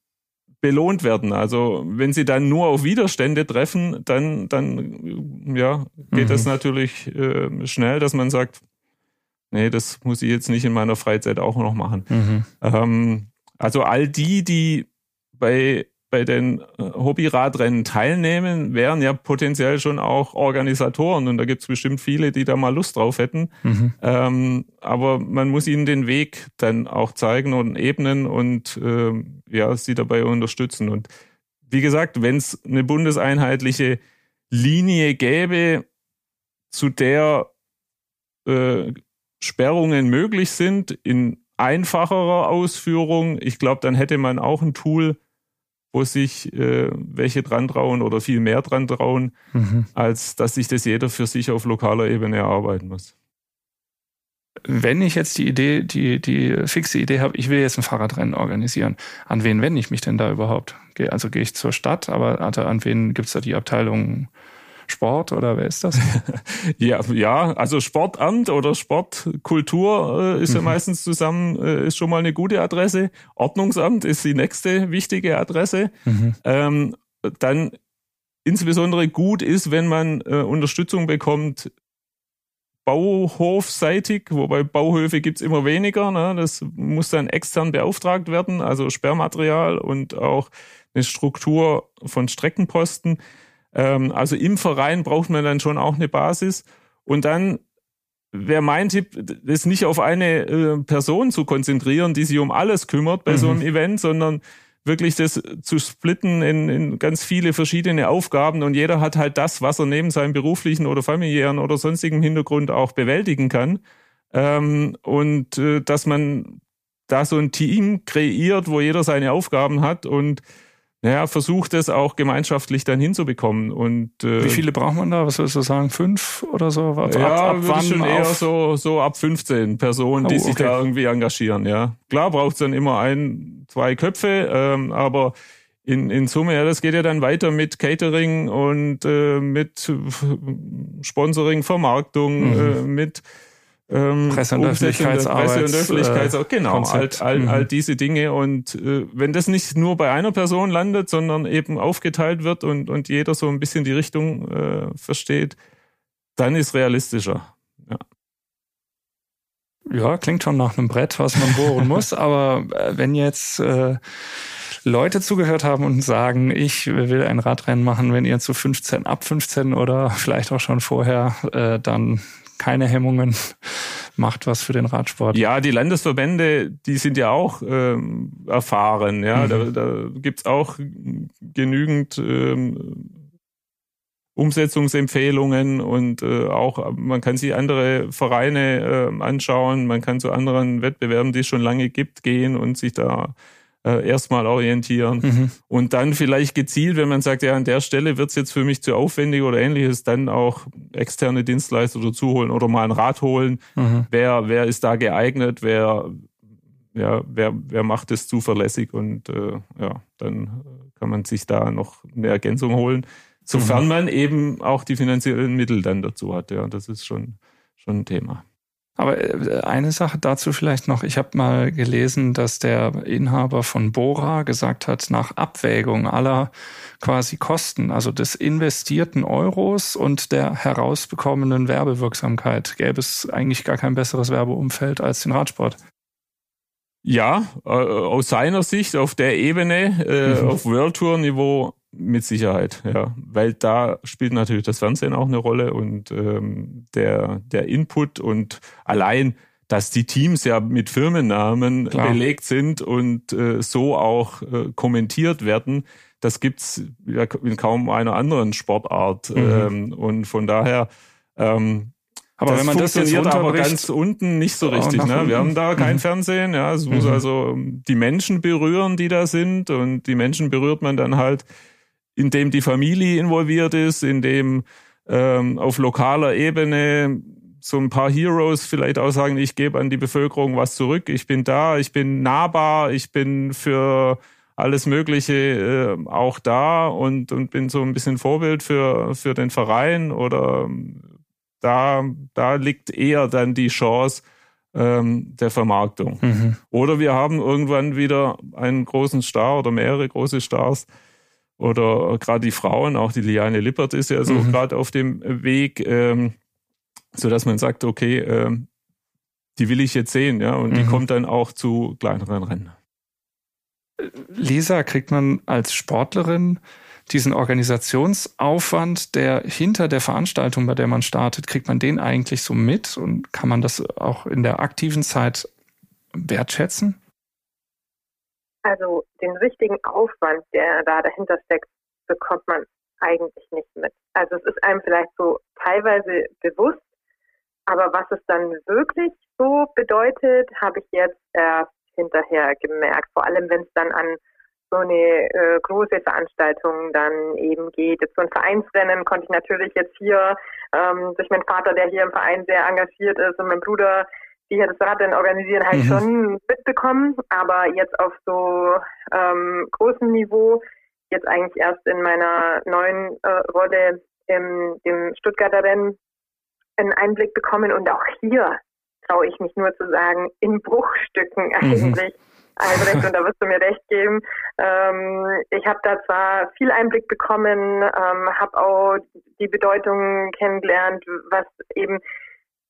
belohnt werden. Also wenn sie dann nur auf Widerstände treffen, dann, dann ja, geht mhm. das natürlich äh, schnell, dass man sagt, nee, das muss ich jetzt nicht in meiner Freizeit auch noch machen. Mhm. Ähm, also all die, die bei bei den äh, Hobbyradrennen teilnehmen, wären ja potenziell schon auch Organisatoren und da gibt es bestimmt viele, die da mal Lust drauf hätten. Mhm. Ähm, aber man muss ihnen den Weg dann auch zeigen und ebnen und äh, ja, sie dabei unterstützen. Und wie gesagt, wenn es eine bundeseinheitliche Linie gäbe, zu der äh, Sperrungen möglich sind in einfacherer Ausführung, ich glaube, dann hätte man auch ein Tool, wo sich äh, welche dran trauen oder viel mehr dran trauen, mhm. als dass sich das jeder für sich auf lokaler Ebene erarbeiten muss. Wenn ich jetzt die Idee, die, die fixe Idee habe, ich will jetzt ein Fahrradrennen organisieren, an wen wende ich mich denn da überhaupt? Also gehe ich zur Stadt, aber an wen gibt es da die Abteilung Sport oder wer ist das? ja, ja, also Sportamt oder Sportkultur äh, ist mhm. ja meistens zusammen, äh, ist schon mal eine gute Adresse. Ordnungsamt ist die nächste wichtige Adresse. Mhm. Ähm, dann insbesondere gut ist, wenn man äh, Unterstützung bekommt, bauhofseitig, wobei Bauhöfe gibt's immer weniger. Ne? Das muss dann extern beauftragt werden, also Sperrmaterial und auch eine Struktur von Streckenposten. Ähm, also im Verein braucht man dann schon auch eine Basis. Und dann wäre mein Tipp, das nicht auf eine äh, Person zu konzentrieren, die sich um alles kümmert bei mhm. so einem Event, sondern wirklich das zu splitten in, in ganz viele verschiedene Aufgaben und jeder hat halt das, was er neben seinem beruflichen oder familiären oder sonstigen Hintergrund auch bewältigen kann. Ähm, und äh, dass man da so ein Team kreiert, wo jeder seine Aufgaben hat und naja, versucht es auch gemeinschaftlich dann hinzubekommen. Und äh, wie viele braucht man da? Was würdest du sagen? Fünf oder so? Ab, ja, ab, ab wann schon eher so so ab 15 Personen, die oh, okay. sich da irgendwie engagieren. Ja, klar braucht es dann immer ein, zwei Köpfe, ähm, aber in, in Summe, ja, das geht ja dann weiter mit Catering und äh, mit Sponsoring, Vermarktung, mhm. äh, mit ähm, Presse- und Öffentlichkeitsarbeit. Presse- und Öffentlichkeitsarbeit, äh, genau, all, all, mhm. all diese Dinge. Und äh, wenn das nicht nur bei einer Person landet, sondern eben aufgeteilt wird und, und jeder so ein bisschen die Richtung äh, versteht, dann ist realistischer. Ja. ja, klingt schon nach einem Brett, was man bohren muss. Aber äh, wenn jetzt äh, Leute zugehört haben und sagen, ich will ein Radrennen machen, wenn ihr zu 15, ab 15 oder vielleicht auch schon vorher, äh, dann keine Hemmungen, macht was für den Radsport. Ja, die Landesverbände, die sind ja auch ähm, erfahren. Ja, mhm. da, da gibt's auch genügend ähm, Umsetzungsempfehlungen und äh, auch man kann sich andere Vereine äh, anschauen, man kann zu anderen Wettbewerben, die es schon lange gibt, gehen und sich da äh, erstmal orientieren mhm. und dann vielleicht gezielt, wenn man sagt, ja, an der Stelle wird's jetzt für mich zu aufwendig oder ähnliches, dann auch externe Dienstleister dazu holen oder mal ein Rad holen. Mhm. Wer, wer ist da geeignet? Wer, ja, wer, wer macht es zuverlässig? Und äh, ja, dann kann man sich da noch eine Ergänzung holen, sofern mhm. man eben auch die finanziellen Mittel dann dazu hat. Ja, das ist schon, schon ein Thema. Aber äh, eine Sache dazu vielleicht noch. Ich habe mal gelesen, dass der Inhaber von Bora gesagt hat, nach Abwägung aller quasi Kosten, also des investierten Euros und der herausbekommenen Werbewirksamkeit, gäbe es eigentlich gar kein besseres Werbeumfeld als den Radsport. Ja, äh, aus seiner Sicht auf der Ebene, äh, mhm. auf World Tour Niveau mit Sicherheit, ja, weil da spielt natürlich das Fernsehen auch eine Rolle und ähm, der der Input und allein, dass die Teams ja mit Firmennamen Klar. belegt sind und äh, so auch äh, kommentiert werden, das gibt's ja in kaum einer anderen Sportart mhm. ähm, und von daher ähm, aber das wenn man das jetzt aber ganz unten nicht so richtig. Ne? Wir haben da kein mhm. Fernsehen. Ja, es muss mhm. also die Menschen berühren, die da sind, und die Menschen berührt man dann halt in dem die Familie involviert ist, in dem ähm, auf lokaler Ebene so ein paar Heroes vielleicht auch sagen, ich gebe an die Bevölkerung was zurück, ich bin da, ich bin nahbar, ich bin für alles Mögliche äh, auch da und, und bin so ein bisschen Vorbild für, für den Verein oder da, da liegt eher dann die Chance ähm, der Vermarktung. Mhm. Oder wir haben irgendwann wieder einen großen Star oder mehrere große Stars, oder gerade die Frauen, auch die Liane Lippert ist ja so mhm. gerade auf dem Weg, ähm, so dass man sagt, okay, ähm, die will ich jetzt sehen, ja, und mhm. die kommt dann auch zu kleineren Rennen. Lisa, kriegt man als Sportlerin diesen Organisationsaufwand, der hinter der Veranstaltung, bei der man startet, kriegt man den eigentlich so mit und kann man das auch in der aktiven Zeit wertschätzen? Also den richtigen Aufwand, der da dahinter steckt, bekommt man eigentlich nicht mit. Also es ist einem vielleicht so teilweise bewusst, aber was es dann wirklich so bedeutet, habe ich jetzt erst hinterher gemerkt. Vor allem, wenn es dann an so eine äh, große Veranstaltung dann eben geht. Jetzt so ein Vereinsrennen konnte ich natürlich jetzt hier ähm, durch meinen Vater, der hier im Verein sehr engagiert ist und mein Bruder, die hier das Radrennen organisieren, halt mhm. schon mitbekommen. Aber jetzt auf so ähm, großem Niveau, jetzt eigentlich erst in meiner neuen äh, Rolle im dem Stuttgarter Rennen einen Einblick bekommen. Und auch hier traue ich mich nur zu sagen, in Bruchstücken mhm. eigentlich. Mhm. Albrecht, und da wirst du mir recht geben. Ähm, ich habe da zwar viel Einblick bekommen, ähm, habe auch die Bedeutung kennengelernt, was eben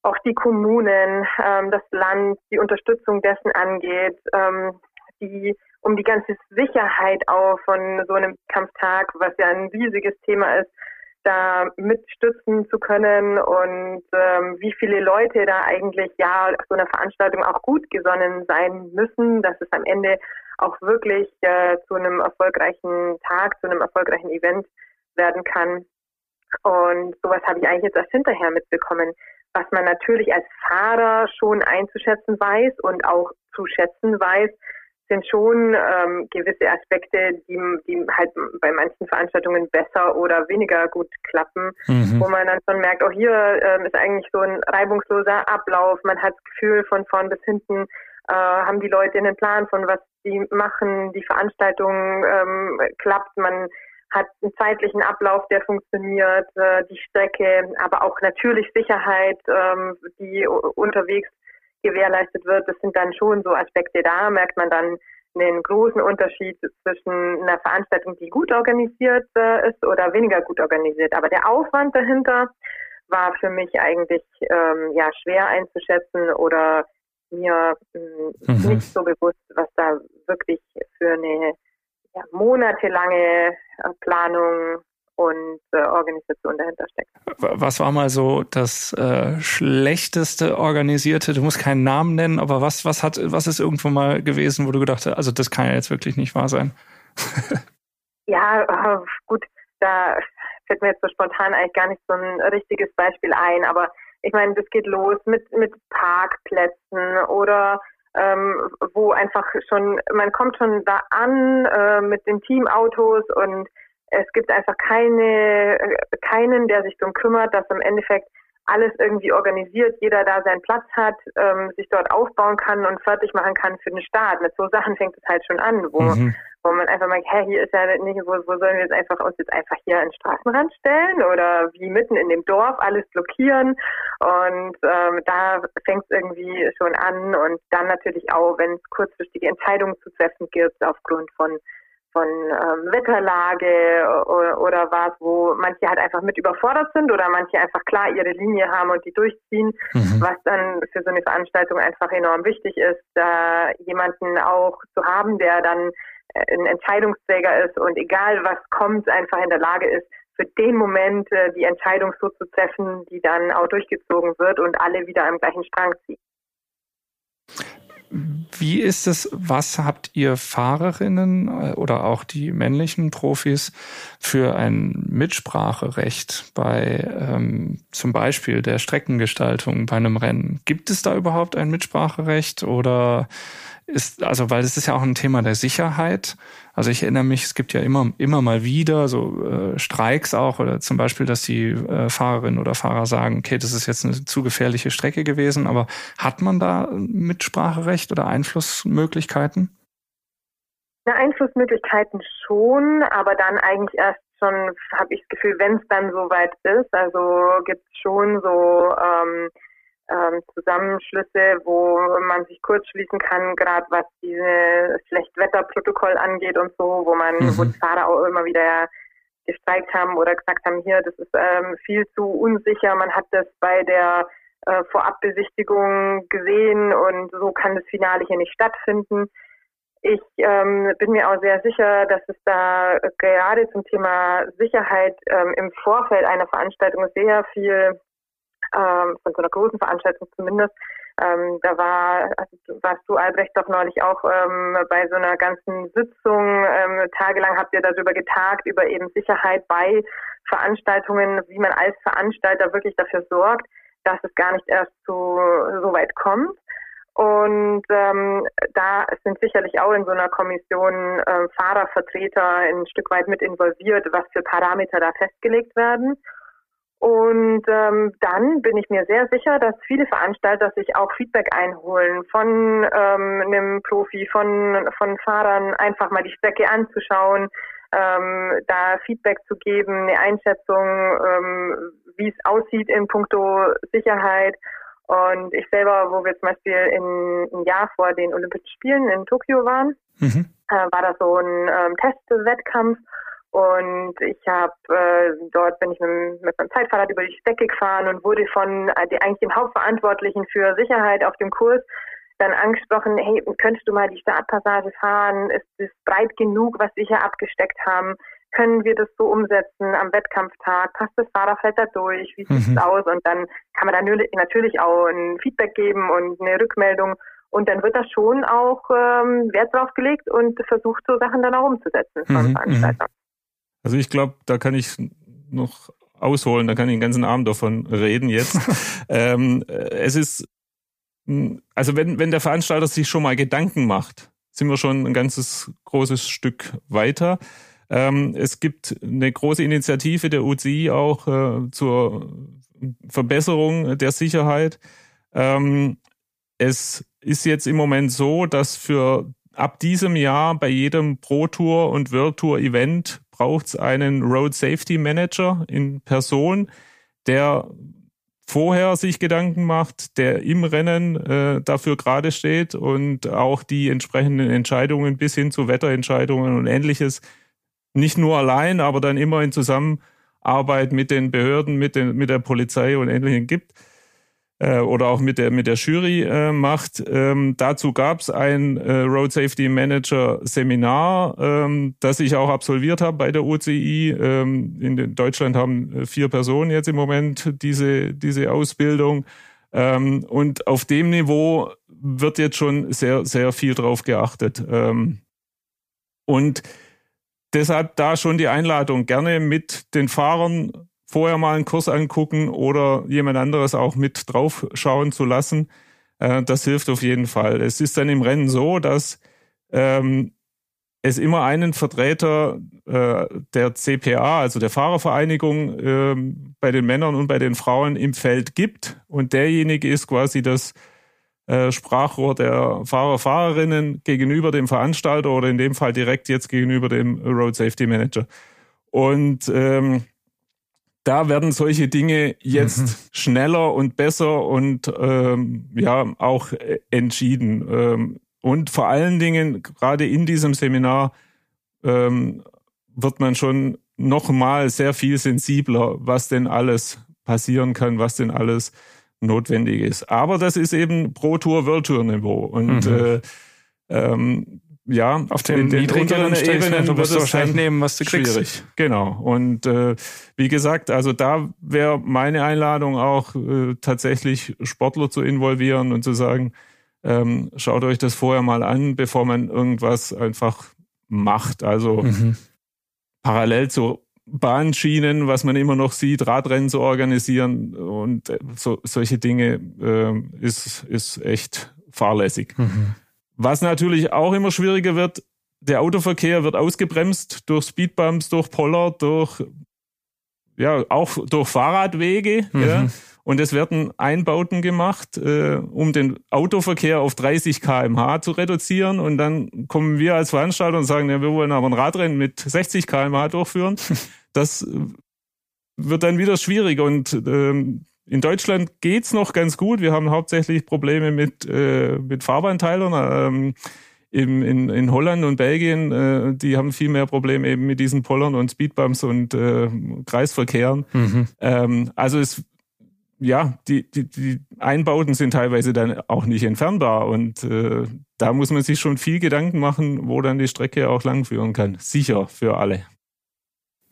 auch die Kommunen, ähm, das Land, die Unterstützung dessen angeht, ähm, die um die ganze Sicherheit auch von so einem Kampftag, was ja ein riesiges Thema ist, da mitstützen zu können und ähm, wie viele Leute da eigentlich ja so einer Veranstaltung auch gut gesonnen sein müssen, dass es am Ende auch wirklich äh, zu einem erfolgreichen Tag, zu einem erfolgreichen Event werden kann. Und sowas habe ich eigentlich jetzt erst hinterher mitbekommen, was man natürlich als Fahrer schon einzuschätzen weiß und auch zu schätzen weiß, sind schon ähm, gewisse Aspekte, die, die halt bei manchen Veranstaltungen besser oder weniger gut klappen, mhm. wo man dann schon merkt, auch hier ähm, ist eigentlich so ein reibungsloser Ablauf. Man hat das Gefühl, von vorn bis hinten äh, haben die Leute einen Plan von was sie machen, die Veranstaltung ähm, klappt, man hat einen zeitlichen Ablauf, der funktioniert, äh, die Strecke, aber auch natürlich Sicherheit, ähm, die unterwegs gewährleistet wird. Das sind dann schon so Aspekte, da merkt man dann einen großen Unterschied zwischen einer Veranstaltung, die gut organisiert äh, ist oder weniger gut organisiert. Aber der Aufwand dahinter war für mich eigentlich ähm, ja schwer einzuschätzen oder mir mh, mhm. nicht so bewusst, was da wirklich für eine ja, monatelange äh, Planung und äh, Organisation dahinter steckt. Was war mal so das äh, schlechteste organisierte? Du musst keinen Namen nennen, aber was was hat was ist irgendwo mal gewesen, wo du gedacht hast, also das kann ja jetzt wirklich nicht wahr sein? ja, äh, gut, da fällt mir jetzt so spontan eigentlich gar nicht so ein richtiges Beispiel ein, aber ich meine, das geht los mit mit Parkplätzen oder ähm, wo einfach schon, man kommt schon da an äh, mit den Teamautos und es gibt einfach keine, keinen, der sich darum kümmert, dass im Endeffekt alles irgendwie organisiert, jeder da seinen Platz hat, ähm, sich dort aufbauen kann und fertig machen kann für den Start. Mit so Sachen fängt es halt schon an, wo, mhm. Wo man einfach merkt, hä, hier ist ja nicht, wo, wo sollen wir jetzt einfach uns jetzt einfach hier an den Straßenrand stellen oder wie mitten in dem Dorf alles blockieren. Und ähm, da fängt es irgendwie schon an und dann natürlich auch, wenn es kurzfristige Entscheidungen zu treffen gibt aufgrund von von ähm, Wetterlage oder, oder was, wo manche halt einfach mit überfordert sind oder manche einfach klar ihre Linie haben und die durchziehen, mhm. was dann für so eine Veranstaltung einfach enorm wichtig ist, da jemanden auch zu haben, der dann ein Entscheidungsträger ist und egal was kommt, einfach in der Lage ist, für den Moment äh, die Entscheidung so zu treffen, die dann auch durchgezogen wird und alle wieder am gleichen Strang ziehen. Wie ist es, was habt ihr Fahrerinnen äh, oder auch die männlichen Profis für ein Mitspracherecht bei ähm, zum Beispiel der Streckengestaltung bei einem Rennen? Gibt es da überhaupt ein Mitspracherecht oder ist, also weil es ist ja auch ein Thema der Sicherheit. Also ich erinnere mich, es gibt ja immer, immer mal wieder so äh, Streiks auch oder zum Beispiel, dass die äh, Fahrerinnen oder Fahrer sagen, okay, das ist jetzt eine zu gefährliche Strecke gewesen, aber hat man da Mitspracherecht oder Einflussmöglichkeiten? Na, Einflussmöglichkeiten schon, aber dann eigentlich erst schon, habe ich das Gefühl, wenn es dann soweit ist. Also gibt es schon so ähm, ähm, Zusammenschlüsse, wo man sich kurz schließen kann, gerade was diese Schlechtwetterprotokoll angeht und so, wo man, mhm. wo die Fahrer auch immer wieder gestreikt haben oder gesagt haben, hier, das ist ähm, viel zu unsicher, man hat das bei der äh, Vorabbesichtigung gesehen und so kann das Finale hier nicht stattfinden. Ich ähm, bin mir auch sehr sicher, dass es da gerade zum Thema Sicherheit ähm, im Vorfeld einer Veranstaltung sehr viel ähm, von so einer großen Veranstaltung zumindest. Ähm, da war, also warst du, Albrecht, doch neulich auch ähm, bei so einer ganzen Sitzung. Ähm, tagelang habt ihr darüber getagt, über eben Sicherheit bei Veranstaltungen, wie man als Veranstalter wirklich dafür sorgt, dass es gar nicht erst zu so weit kommt. Und ähm, da sind sicherlich auch in so einer Kommission äh, Fahrervertreter ein Stück weit mit involviert, was für Parameter da festgelegt werden. Und ähm, dann bin ich mir sehr sicher, dass viele Veranstalter sich auch Feedback einholen von ähm, einem Profi, von, von Fahrern, einfach mal die Strecke anzuschauen, ähm, da Feedback zu geben, eine Einschätzung, ähm, wie es aussieht in puncto Sicherheit. Und ich selber, wo wir zum Beispiel in, ein Jahr vor den Olympischen Spielen in Tokio waren, mhm. äh, war das so ein ähm, Testwettkampf. Und ich habe äh, dort bin ich mit, mit meinem Zeitfahrrad über die Strecke gefahren und wurde von äh, eigentlich dem Hauptverantwortlichen für Sicherheit auf dem Kurs dann angesprochen, hey, könntest du mal die Startpassage fahren? Ist es breit genug, was wir hier abgesteckt haben? können wir das so umsetzen am Wettkampftag? Passt das Fahrerfeld da durch? Wie sieht es mhm. aus? Und dann kann man da natürlich auch ein Feedback geben und eine Rückmeldung. Und dann wird da schon auch ähm, Wert drauf gelegt und versucht, so Sachen dann auch umzusetzen von mhm. Veranstaltern. Mhm. Also ich glaube, da kann ich noch ausholen, da kann ich den ganzen Abend davon reden jetzt. ähm, es ist, also wenn, wenn der Veranstalter sich schon mal Gedanken macht, sind wir schon ein ganzes großes Stück weiter. Ähm, es gibt eine große Initiative der UCI auch äh, zur Verbesserung der Sicherheit. Ähm, es ist jetzt im Moment so, dass für ab diesem Jahr bei jedem Pro Tour und World Tour Event braucht es einen Road Safety Manager in Person, der vorher sich Gedanken macht, der im Rennen äh, dafür gerade steht und auch die entsprechenden Entscheidungen bis hin zu Wetterentscheidungen und ähnliches nicht nur allein, aber dann immer in Zusammenarbeit mit den Behörden, mit, den, mit der Polizei und Ähnlichem gibt äh, oder auch mit der, mit der Jury äh, macht. Ähm, dazu gab es ein äh, Road Safety Manager Seminar, ähm, das ich auch absolviert habe bei der UCI. Ähm, in Deutschland haben äh, vier Personen jetzt im Moment diese, diese Ausbildung. Ähm, und auf dem Niveau wird jetzt schon sehr, sehr viel drauf geachtet. Ähm, und Deshalb da schon die Einladung, gerne mit den Fahrern vorher mal einen Kurs angucken oder jemand anderes auch mit drauf schauen zu lassen. Äh, das hilft auf jeden Fall. Es ist dann im Rennen so, dass ähm, es immer einen Vertreter äh, der CPA, also der Fahrervereinigung, äh, bei den Männern und bei den Frauen im Feld gibt. Und derjenige ist quasi das äh, Sprachrohr der Fahrer, Fahrerinnen gegenüber dem Veranstalter oder in dem Fall direkt jetzt gegenüber dem Road Safety Manager. Und ähm, da werden solche Dinge jetzt mhm. schneller und besser und ähm, ja auch entschieden. Ähm, und vor allen Dingen, gerade in diesem Seminar, ähm, wird man schon nochmal sehr viel sensibler, was denn alles passieren kann, was denn alles notwendig ist. Aber das ist eben Pro Tour, Tour Niveau. Und mhm. äh, ähm, ja, auf den, den niedrigeren Ebenen wird es wahrscheinlich nehmen, was du kriegst. Schwierig, genau. Und äh, wie gesagt, also da wäre meine Einladung auch äh, tatsächlich Sportler zu involvieren und zu sagen, ähm, schaut euch das vorher mal an, bevor man irgendwas einfach macht. Also mhm. parallel zu Bahnschienen, was man immer noch sieht, Radrennen zu organisieren und äh, so, solche Dinge äh, ist, ist echt fahrlässig. Mhm. Was natürlich auch immer schwieriger wird, der Autoverkehr wird ausgebremst durch Speedbumps, durch Poller, durch ja auch durch Fahrradwege. Mhm. Ja. Und es werden Einbauten gemacht, äh, um den Autoverkehr auf 30 kmh zu reduzieren. Und dann kommen wir als Veranstalter und sagen, ja, wir wollen aber ein Radrennen mit 60 kmh durchführen. Das wird dann wieder schwierig. Und ähm, in Deutschland geht's noch ganz gut. Wir haben hauptsächlich Probleme mit, äh, mit Fahrbahnteilern. Ähm, in, in, in Holland und Belgien, äh, die haben viel mehr Probleme eben mit diesen Pollern und Speedbumps und äh, Kreisverkehren. Mhm. Ähm, also es ja, die, die, die Einbauten sind teilweise dann auch nicht entfernbar und äh, da muss man sich schon viel Gedanken machen, wo dann die Strecke auch langführen kann. Sicher für alle.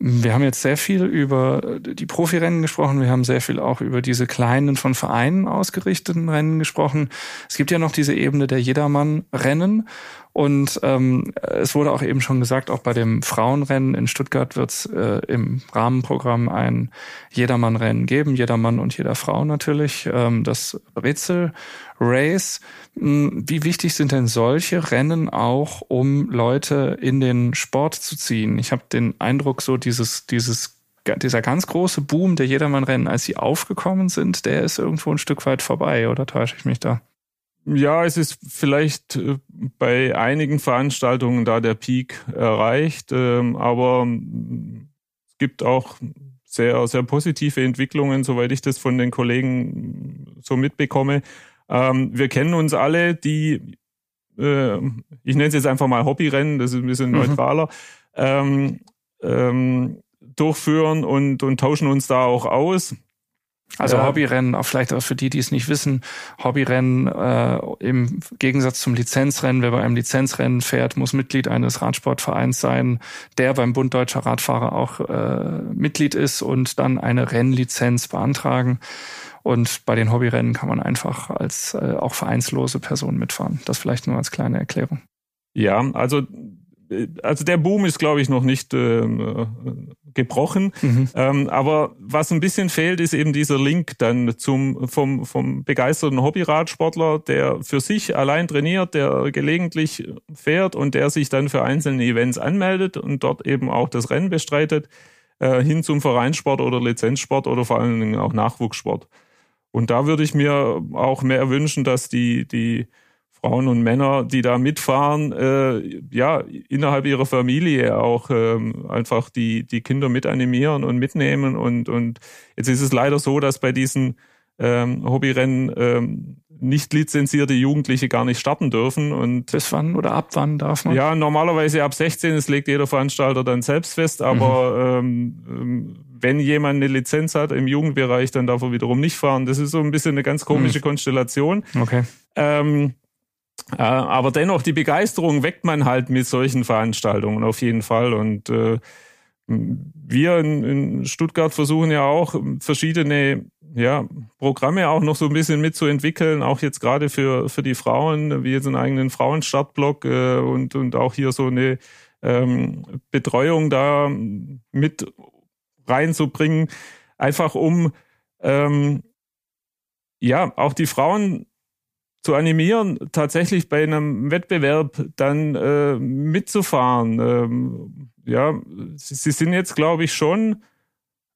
Wir haben jetzt sehr viel über die Profirennen gesprochen. Wir haben sehr viel auch über diese kleinen von Vereinen ausgerichteten Rennen gesprochen. Es gibt ja noch diese Ebene der Jedermann-Rennen. Und ähm, es wurde auch eben schon gesagt, auch bei dem Frauenrennen in Stuttgart wird es äh, im Rahmenprogramm ein Jedermann-Rennen geben, jeder und jeder Frau natürlich. Ähm, das Rätsel-Race. Hm, wie wichtig sind denn solche Rennen auch, um Leute in den Sport zu ziehen? Ich habe den Eindruck, so dieses, dieses dieser ganz große Boom der Jedermann-Rennen, als sie aufgekommen sind, der ist irgendwo ein Stück weit vorbei, oder täusche ich mich da? Ja, es ist vielleicht äh, bei einigen Veranstaltungen da der Peak erreicht, ähm, aber es gibt auch sehr, sehr positive Entwicklungen, soweit ich das von den Kollegen so mitbekomme. Ähm, wir kennen uns alle, die, äh, ich nenne es jetzt einfach mal Hobbyrennen, das ist ein bisschen mhm. neutraler, ähm, ähm, durchführen und, und tauschen uns da auch aus. Also Ja. Hobbyrennen, auch vielleicht auch für die, die es nicht wissen, Hobbyrennen äh, im Gegensatz zum Lizenzrennen, wer bei einem Lizenzrennen fährt, muss Mitglied eines Radsportvereins sein, der beim Bund Deutscher Radfahrer auch äh, Mitglied ist und dann eine Rennlizenz beantragen. Und bei den Hobbyrennen kann man einfach als äh, auch vereinslose Person mitfahren. Das vielleicht nur als kleine Erklärung. Ja, also, äh, also der Boom ist, glaube ich, noch nicht ähm, äh, gebrochen. Ähm, aber was ein bisschen fehlt, ist eben dieser Link dann zum vom, vom begeisterten Hobbyradsportler, der für sich allein trainiert, der gelegentlich fährt und der sich dann für einzelne Events anmeldet und dort eben auch das Rennen bestreitet, äh, hin zum Vereinssport oder Lizenzsport oder vor allen Dingen auch Nachwuchssport. Und da würde ich mir auch mehr wünschen, dass die, die Frauen und Männer, die da mitfahren, äh, ja, innerhalb ihrer Familie auch ähm, einfach die, die Kinder mit animieren und mitnehmen. Und, und jetzt ist es leider so, dass bei diesen ähm, Hobbyrennen ähm, nicht lizenzierte Jugendliche gar nicht starten dürfen. Und Bis wann oder ab wann darf man? ja, normalerweise ab 16, das legt jeder Veranstalter dann selbst fest, aber ähm, ähm, wenn jemand eine Lizenz hat im Jugendbereich, dann darf er wiederum nicht fahren. Das ist so ein bisschen eine ganz komische Konstellation. Okay. Ähm, äh, aber dennoch, die Begeisterung weckt man halt mit solchen Veranstaltungen auf jeden Fall. Und äh, wir in, in Stuttgart versuchen ja auch verschiedene ja, Programme auch noch so ein bisschen mitzuentwickeln, auch jetzt gerade für, für die Frauen, wie jetzt einen eigenen Frauenstartblock äh, und, und auch hier so eine ähm, Betreuung da mit reinzubringen, einfach um ähm, ja auch die Frauen zu animieren, tatsächlich bei einem Wettbewerb dann äh, mitzufahren. Ähm, ja, sie, sind jetzt, glaube ich, schon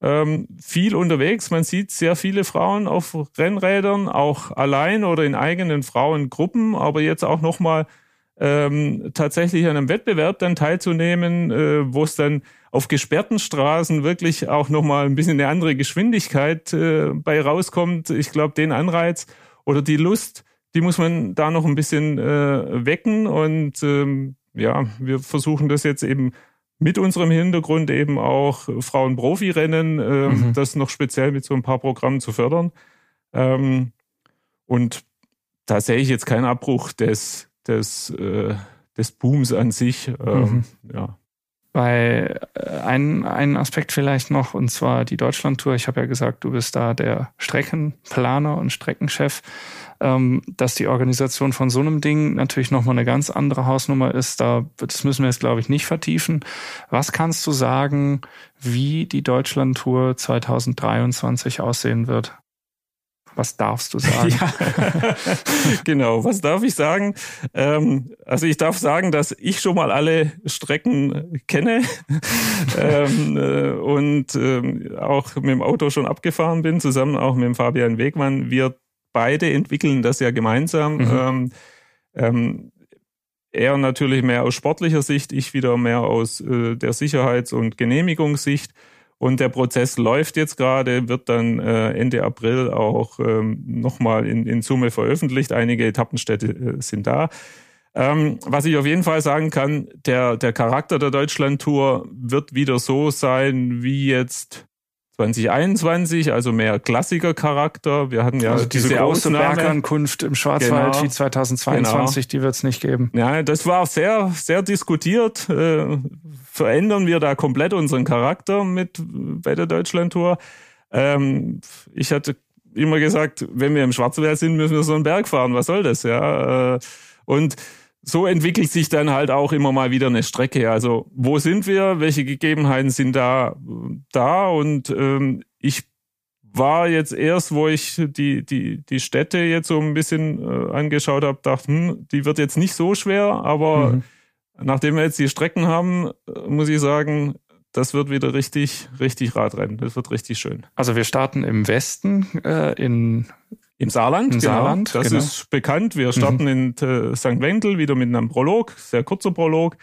ähm, viel unterwegs. Man sieht sehr viele Frauen auf Rennrädern, auch allein oder in eigenen Frauengruppen, aber jetzt auch nochmal ähm, tatsächlich an einem Wettbewerb dann teilzunehmen, äh, wo es dann auf gesperrten Straßen wirklich auch nochmal ein bisschen eine andere Geschwindigkeit äh, bei rauskommt. Ich glaube, den Anreiz oder die Lust, die muss man da noch ein bisschen äh, wecken. Und ähm, ja, wir versuchen das jetzt eben mit unserem Hintergrund eben auch Frauen-Profi-Rennen, äh, Mhm. das noch speziell mit so ein paar Programmen zu fördern. Ähm, und da sehe ich jetzt keinen Abbruch des, des, äh, des Booms an sich. Ähm, ja. Bei äh, ein, ein Aspekt vielleicht noch, und zwar die Deutschlandtour. Ich habe ja gesagt, du bist da der Streckenplaner und Streckenchef. Ähm, dass die Organisation von so einem Ding natürlich nochmal eine ganz andere Hausnummer ist, da, das müssen wir jetzt, glaube ich, nicht vertiefen. Was kannst du sagen, wie die Deutschlandtour 2023 aussehen wird? Was darfst du sagen? Ja, genau. Was darf ich sagen? Ähm, also ich darf sagen, dass ich schon mal alle Strecken kenne ähm, äh, und ähm, auch mit dem Auto schon abgefahren bin, zusammen auch mit dem Fabian Wegmann. Wir beide entwickeln das ja gemeinsam. Mhm. Ähm, ähm, er natürlich mehr aus sportlicher Sicht, ich wieder mehr aus äh, der Sicherheits- und Genehmigungssicht. Und der Prozess läuft jetzt gerade, wird dann äh, Ende April auch ähm, nochmal in, in Summe veröffentlicht. Einige Etappenstädte äh, sind da. Ähm, was ich auf jeden Fall sagen kann, der, der Charakter der Deutschlandtour wird wieder so sein wie jetzt 2021, also mehr Klassiker-Charakter. Wir hatten ja also diese, große Ausnahme. Bergankunft im Schwarzwald Genau. wie 2022, die wird es nicht geben. Ja, das war sehr, sehr diskutiert. Äh, verändern wir da komplett unseren Charakter mit bei der Deutschlandtour? Ähm, ich hatte immer gesagt, wenn wir im Schwarzwald sind, müssen wir so einen Berg fahren. Was soll das? Ja. Äh, und so entwickelt sich dann halt auch immer mal wieder eine Strecke. Also wo sind wir? Welche Gegebenheiten sind da da? Und ähm, ich war jetzt erst, wo ich die, die, die Städte jetzt so ein bisschen äh, angeschaut habe, dachte, hm, die wird jetzt nicht so schwer, aber Mhm. Nachdem wir jetzt die Strecken haben, äh, muss ich sagen, das wird wieder richtig, richtig Radrennen. Das wird richtig schön. Also wir starten im Westen äh, in Im Saarland, Im genau. Saarland, das genau. ist bekannt. Wir starten in äh, St. Wendel wieder mit einem Prolog, sehr kurzer Prolog,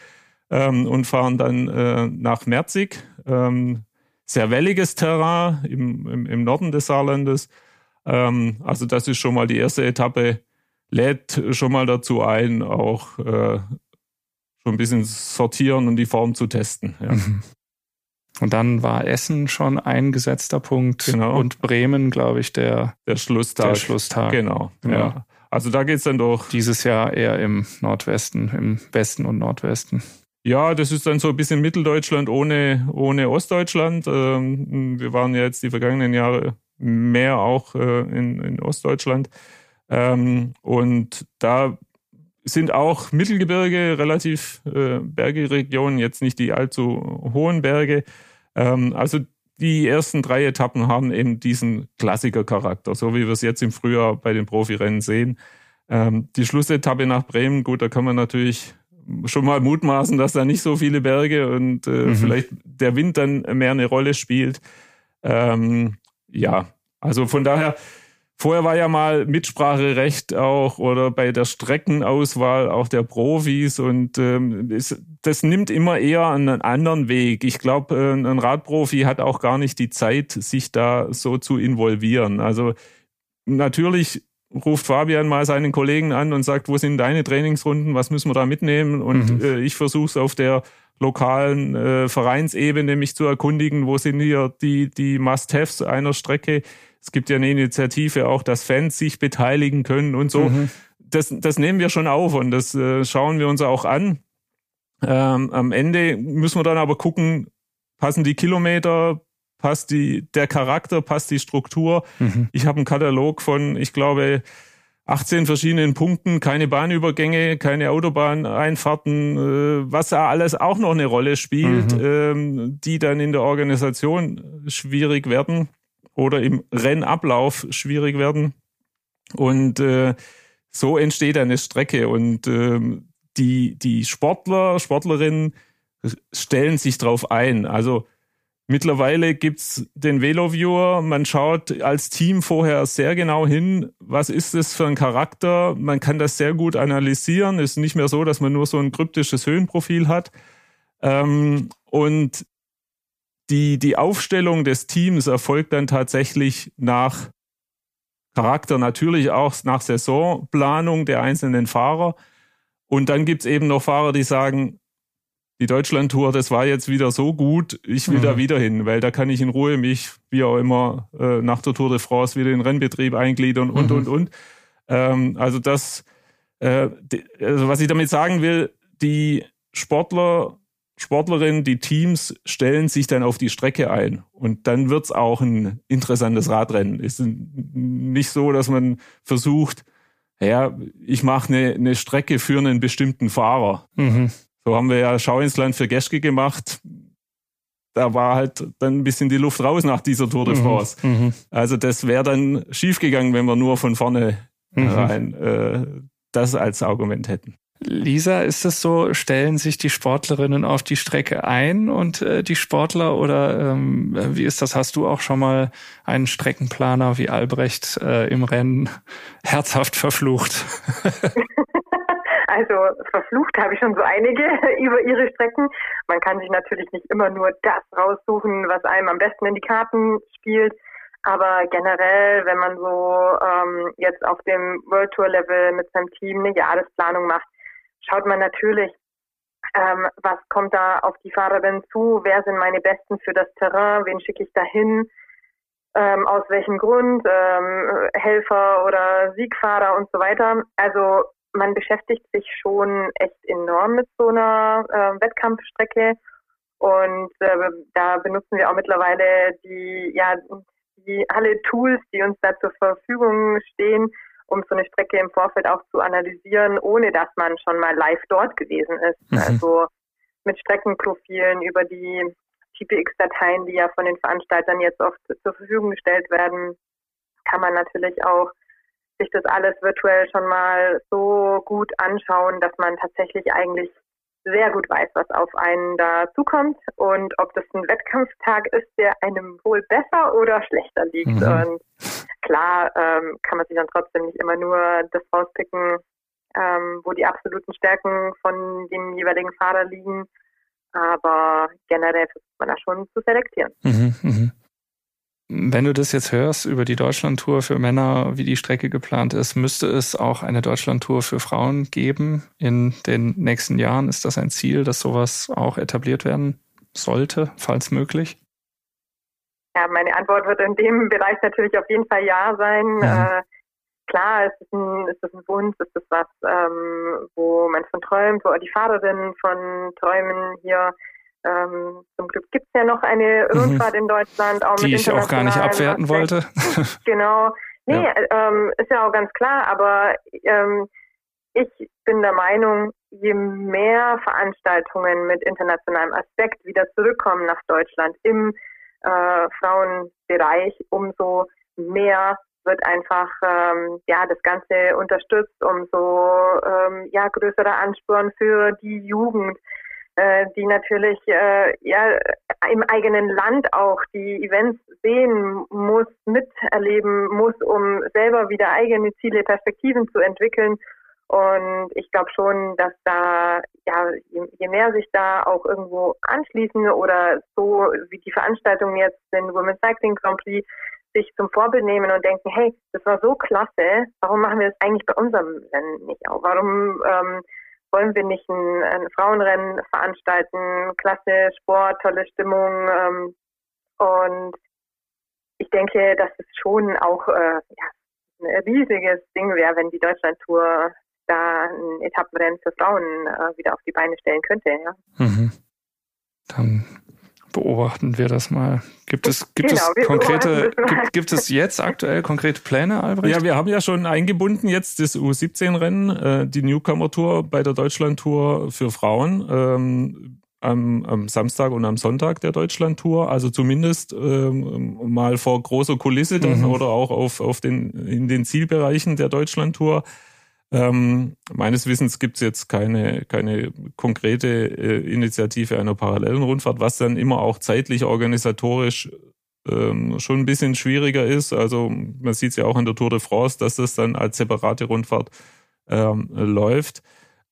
ähm, und fahren dann äh, nach Merzig. Ähm, sehr welliges Terrain im, im, im Norden des Saarlandes. Ähm, also das ist schon mal die erste Etappe, lädt schon mal dazu ein, auch äh, schon ein bisschen sortieren und die Form zu testen. Ja. Und dann war Essen schon ein gesetzter Punkt Genau. und Bremen, glaube ich, der, Der Schlusstag. der Schlusstag. Genau. Ja. Ja. Also da geht's dann doch. Dieses Jahr eher im Nordwesten, im Westen und Nordwesten. Ja, das ist dann so ein bisschen Mitteldeutschland ohne, ohne Ostdeutschland. Ähm, wir waren ja jetzt die vergangenen Jahre mehr auch äh, in, in Ostdeutschland. Ähm, und da sind auch Mittelgebirge, relativ äh, bergige Regionen, jetzt nicht die allzu hohen Berge. Ähm, also die ersten drei Etappen haben eben diesen Klassikercharakter, so wie wir es jetzt im Frühjahr bei den Profirennen sehen. Ähm, die Schlussetappe nach Bremen, gut, da kann man natürlich schon mal mutmaßen, dass da nicht so viele Berge und äh, Mhm. vielleicht der Wind dann mehr eine Rolle spielt. Ähm, ja, also von daher, vorher war ja mal Mitspracherecht auch oder bei der Streckenauswahl auch der Profis und ähm, es, das nimmt immer eher einen anderen Weg. Ich glaube, äh, ein Radprofi hat auch gar nicht die Zeit, sich da so zu involvieren. Also natürlich ruft Fabian mal seinen Kollegen an und sagt, wo sind deine Trainingsrunden, was müssen wir da mitnehmen? Und Mhm. äh, ich versuche es auf der lokalen äh, Vereinsebene mich zu erkundigen, wo sind hier die, die Must-Haves einer Strecke. Es gibt ja eine Initiative auch, dass Fans sich beteiligen können und so. Mhm. Das, das nehmen wir schon auf und das äh, schauen wir uns auch an. Ähm, am Ende müssen wir dann aber gucken, passen die Kilometer, passt die, der Charakter, passt die Struktur. Mhm. Ich habe einen Katalog von, ich glaube, 18 verschiedenen Punkten, keine Bahnübergänge, keine Autobahneinfahrten, äh, was da alles auch noch eine Rolle spielt, Mhm. ähm, die dann in der Organisation schwierig werden oder im Rennablauf schwierig werden. Und äh, so entsteht eine Strecke und ähm, die, die Sportler, Sportlerinnen stellen sich drauf ein. Also Mittlerweile gibt's den Veloviewer. Man schaut als Team vorher sehr genau hin, was ist das für ein Charakter. Man kann das sehr gut analysieren. Es ist nicht mehr so, dass man nur so ein kryptisches Höhenprofil hat. Ähm, und die, die Aufstellung des Teams erfolgt dann tatsächlich nach Charakter, natürlich auch nach Saisonplanung der einzelnen Fahrer. Und dann gibt's eben noch Fahrer, die sagen, die Deutschlandtour, das war jetzt wieder so gut, ich will Mhm. da wieder hin, weil da kann ich in Ruhe mich, wie auch immer, äh, nach der Tour de France wieder in den Rennbetrieb eingliedern und, Mhm. und, und. Ähm, also das, äh, die, also was ich damit sagen will, die Sportler, Sportlerinnen, die Teams stellen sich dann auf die Strecke ein und dann wird's auch ein interessantes Radrennen. Es ist nicht so, dass man versucht, ja, ich mache eine, eine Strecke für einen bestimmten Fahrer. Mhm. So haben wir ja Schau ins Land für Geschke gemacht. Da war halt dann ein bisschen die Luft raus nach dieser Tour de France. Mhm. Also das wäre dann schiefgegangen, wenn wir nur von vorne Mhm. rein äh, das als Argument hätten. Lisa, ist es so, stellen sich die Sportlerinnen auf die Strecke ein und äh, die Sportler oder ähm, wie ist das? Hast du auch schon mal einen Streckenplaner wie Albrecht äh, im Rennen herzhaft verflucht? Also verflucht habe ich schon so einige über ihre Strecken. Man kann sich natürlich nicht immer nur das raussuchen, was einem am besten in die Karten spielt. Aber generell, wenn man so ähm, jetzt auf dem World Tour Level mit seinem Team eine Jahresplanung macht, schaut man natürlich, ähm, was kommt da auf die Fahrerin zu, wer sind meine Besten für das Terrain, wen schicke ich dahin, ähm, aus welchem Grund, ähm, Helfer oder Siegfahrer und so weiter. Also man beschäftigt sich schon echt enorm mit so einer äh, Wettkampfstrecke und äh, da benutzen wir auch mittlerweile die, ja, die alle Tools, die uns da zur Verfügung stehen, um so eine Strecke im Vorfeld auch zu analysieren, ohne dass man schon mal live dort gewesen ist. Mhm. Also mit Streckenprofilen über die TPX-Dateien, die ja von den Veranstaltern jetzt oft zur Verfügung gestellt werden, kann man natürlich auch sich das alles virtuell schon mal so gut anschauen, dass man tatsächlich eigentlich sehr gut weiß, was auf einen da zukommt und ob das ein Wettkampftag ist, der einem wohl besser oder schlechter liegt. Mhm. Und klar ähm, kann man sich dann trotzdem nicht immer nur das rauspicken, ähm, wo die absoluten Stärken von dem jeweiligen Fahrer liegen. Aber generell versucht man da schon zu selektieren. Mhm, mhm. Wenn du das jetzt hörst über die Deutschlandtour für Männer, wie die Strecke geplant ist, müsste es auch eine Deutschlandtour für Frauen geben in den nächsten Jahren? Ist das ein Ziel, dass sowas auch etabliert werden sollte, falls möglich? Ja, meine Antwort wird in dem Bereich natürlich auf jeden Fall ja sein. Mhm. Äh, klar, ist es ein, ist es ein Wunsch, ist es was, ähm, wo man von träumt, wo die Fahrerinnen von träumen hier. Ähm, zum Glück gibt es ja noch eine mhm. Rundfahrt mhm. in Deutschland. Auch die ich auch gar nicht abwerten wollte. genau. Nee, ja. ähm, ist ja auch ganz klar, aber ähm, ich bin der Meinung, je mehr Veranstaltungen mit internationalem Aspekt wieder zurückkommen nach Deutschland im äh, Frauenbereich, umso mehr wird einfach ähm, ja das Ganze unterstützt, umso ähm, ja größerer Ansporn für die Jugend, äh, die natürlich äh, ja im eigenen Land auch die Events sehen muss, miterleben muss, um selber wieder eigene Ziele, Perspektiven zu entwickeln. Und ich glaube schon, dass da, ja, je, je, mehr sich da auch irgendwo anschließen oder so wie die Veranstaltung jetzt, den Women's Cycling Grand Prix, sich zum Vorbild nehmen und denken, hey, das war so klasse, warum machen wir das eigentlich bei unserem Rennen nicht auch? Warum ähm, wollen wir nicht ein, ein, Frauenrennen veranstalten? Klasse, Sport, tolle Stimmung. Ähm, und ich denke, dass es schon auch äh, ja, ein riesiges Ding wäre, wenn die Deutschlandtour da ein Etappenrennen für Frauen äh, wieder auf die Beine stellen könnte. Ja. Mhm. Dann beobachten wir das mal. Gibt es, gibt genau, es konkrete, gibt, gibt, es jetzt aktuell konkrete Pläne, Albrecht? Ja, wir haben ja schon eingebunden jetzt das U17-Rennen, äh, die Newcomer-Tour bei der Deutschland-Tour für Frauen. Ähm, am, am, Samstag und am Sonntag der Deutschland-Tour, also zumindest ähm, mal vor großer Kulisse dann mhm. oder auch auf, auf den, in den Zielbereichen der Deutschland-Tour. Ähm, meines Wissens gibt es jetzt keine, keine konkrete äh, Initiative einer parallelen Rundfahrt, was dann immer auch zeitlich organisatorisch ähm, schon ein bisschen schwieriger ist. Also man sieht es ja auch in der Tour de France, dass das dann als separate Rundfahrt ähm, läuft.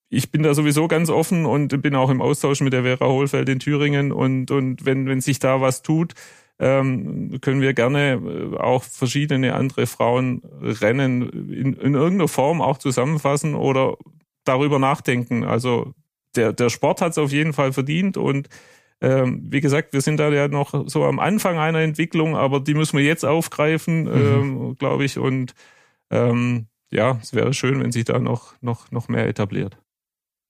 Ich bin da sowieso ganz offen und bin auch im Austausch mit der Vera Hohlfeld in Thüringen und, und wenn, wenn sich da was tut, ähm, können wir gerne äh, auch verschiedene andere Frauenrennen in, in irgendeiner Form auch zusammenfassen oder darüber nachdenken. Also der, der Sport hat es auf jeden Fall verdient und ähm, wie gesagt, wir sind da ja noch so am Anfang einer Entwicklung, aber die müssen wir jetzt aufgreifen, mhm. ähm, glaube ich. Und ähm, ja, es wäre schön, wenn sich da noch, noch, noch mehr etabliert.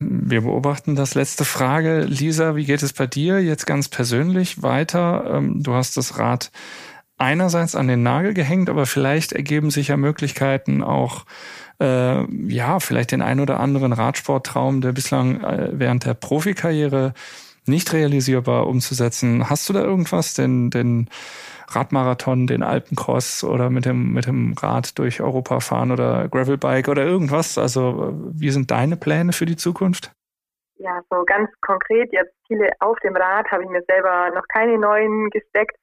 Wir beobachten das. Letzte Frage. Lisa, wie geht es bei dir jetzt ganz persönlich weiter? Ähm, du hast das Rad einerseits an den Nagel gehängt, aber vielleicht ergeben sich ja Möglichkeiten auch, äh, ja, vielleicht den ein oder anderen Radsporttraum, der bislang äh, während der Profikarriere nicht realisierbar umzusetzen. Hast du da irgendwas? Denn, denn Radmarathon, den Alpencross oder mit dem, mit dem Rad durch Europa fahren oder Gravelbike oder irgendwas? Also wie sind deine Pläne für die Zukunft? Ja, so ganz konkret, jetzt Ziele auf dem Rad habe ich mir selber noch keine neuen gesteckt.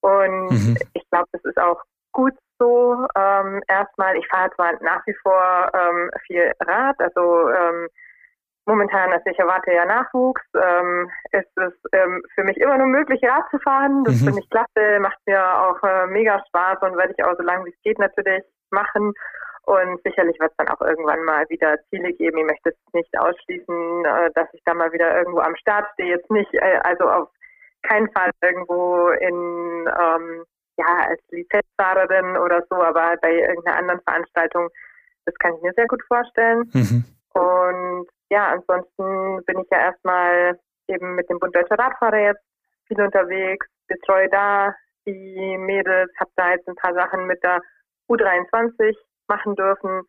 Und mhm. ich glaube, das ist auch gut so. Ähm, erstmal, ich fahre zwar nach wie vor ähm, viel Rad, also ähm, momentan, also ich erwarte ja Nachwuchs, ähm, ist es ähm, für mich immer nur möglich, Rad zu fahren. Das mhm. finde ich klasse, macht mir auch äh, mega Spaß und werde ich auch so lange wie es geht natürlich machen. Und sicherlich wird es dann auch irgendwann mal wieder Ziele geben. Ich möchte es nicht ausschließen, äh, dass ich da mal wieder irgendwo am Start stehe. Jetzt nicht, äh, also auf keinen Fall irgendwo in, ähm, ja, als Lizenzfahrerin oder so, aber bei irgendeiner anderen Veranstaltung, das kann ich mir sehr gut vorstellen. Mhm. Und ja, ansonsten bin ich ja erstmal eben mit dem Bund Deutscher Radfahrer jetzt viel unterwegs, betreue da die Mädels, habe da jetzt ein paar Sachen mit der U23 machen dürfen.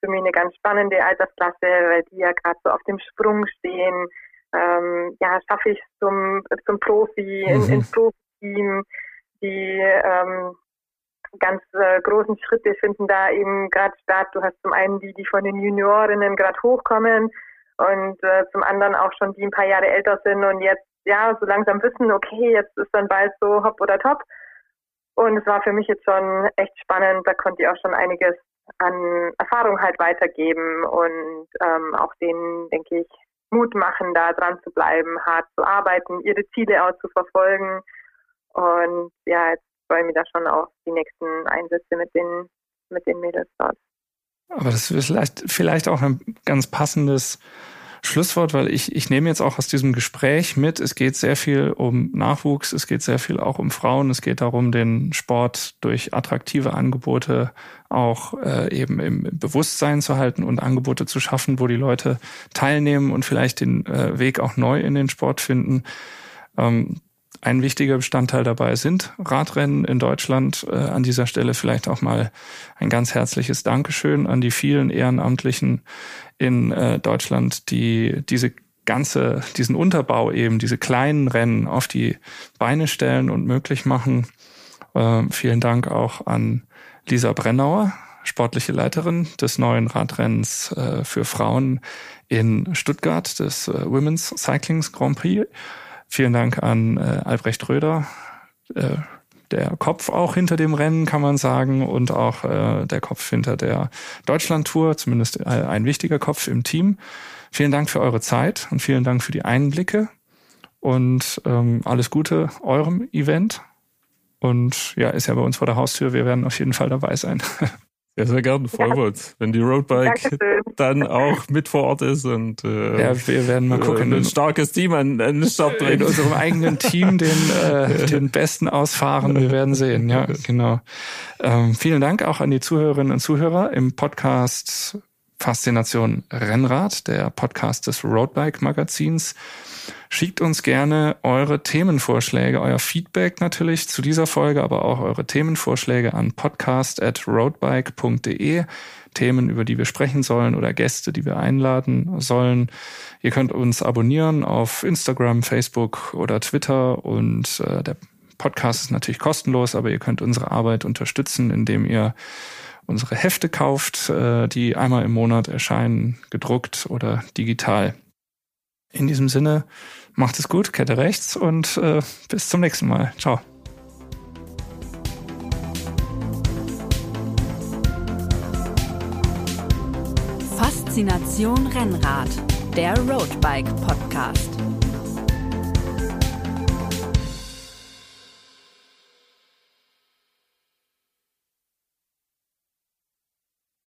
Für mich eine ganz spannende Altersklasse, weil die ja gerade so auf dem Sprung stehen. Ähm, ja, schaffe ich zum, zum Profi, mhm. in, ins Profi-Team. Die ähm, ganz äh, großen Schritte finden da eben gerade statt. Du hast zum einen die, die von den Juniorinnen gerade hochkommen und äh, zum anderen auch schon die ein paar Jahre älter sind und jetzt ja so langsam wissen, okay, jetzt ist dann bald so hopp oder top. Und es war für mich jetzt schon echt spannend. Da konnte ich auch schon einiges an Erfahrung halt weitergeben und ähm, auch denen, denke ich, Mut machen, da dran zu bleiben, hart zu arbeiten, ihre Ziele auch zu verfolgen. Und ja, jetzt freue ich mich da schon auf die nächsten Einsätze mit den, mit den Mädels dort. Aber das ist vielleicht, vielleicht auch ein ganz passendes Schlusswort, weil ich, ich nehme jetzt auch aus diesem Gespräch mit, es geht sehr viel um Nachwuchs, es geht sehr viel auch um Frauen, es geht darum, den Sport durch attraktive Angebote auch äh, eben im Bewusstsein zu halten und Angebote zu schaffen, wo die Leute teilnehmen und vielleicht den äh, Weg auch neu in den Sport finden. Ähm, ein wichtiger Bestandteil dabei sind Radrennen in Deutschland. Äh, an dieser Stelle vielleicht auch mal ein ganz herzliches Dankeschön an die vielen Ehrenamtlichen in äh, Deutschland, die diese ganze, diesen Unterbau eben, diese kleinen Rennen auf die Beine stellen und möglich machen. Äh, vielen Dank auch an Lisa Brennauer, sportliche Leiterin des neuen Radrennens äh, für Frauen in Stuttgart, des äh, Women's Cycling Grand Prix. Vielen Dank an äh, Albrecht Röder, äh, der Kopf auch hinter dem Rennen, kann man sagen, und auch äh, der Kopf hinter der Deutschland-Tour, zumindest äh, ein wichtiger Kopf im Team. Vielen Dank für eure Zeit und vielen Dank für die Einblicke und ähm, alles Gute eurem Event. Und ja, ist ja bei uns vor der Haustür. Wir werden auf jeden Fall dabei sein. Sehr, sehr gerne. Freuen wir uns, wenn die Roadbike Dankeschön. dann auch mit vor Ort ist und äh, ja, wir werden mal gucken. Ein starkes Team an, an den Start bringt. In unserem eigenen Team den, äh, den Besten ausfahren. Wir werden sehen. Ja, genau. Ähm, vielen Dank auch an die Zuhörerinnen und Zuhörer im Podcast Faszination Rennrad, der Podcast des Roadbike Magazins. Schickt uns gerne eure Themenvorschläge, euer Feedback natürlich zu dieser Folge, aber auch eure Themenvorschläge an podcast.roadbike.de. Themen, über die wir sprechen sollen oder Gäste, die wir einladen sollen. Ihr könnt uns abonnieren auf Instagram, Facebook oder Twitter und äh, der Podcast ist natürlich kostenlos, aber ihr könnt unsere Arbeit unterstützen, indem ihr unsere Hefte kauft, äh, die einmal im Monat erscheinen, gedruckt oder digital. In diesem Sinne, macht es gut, Kette rechts und äh, bis zum nächsten Mal. Ciao. Faszination Rennrad, der Roadbike Podcast.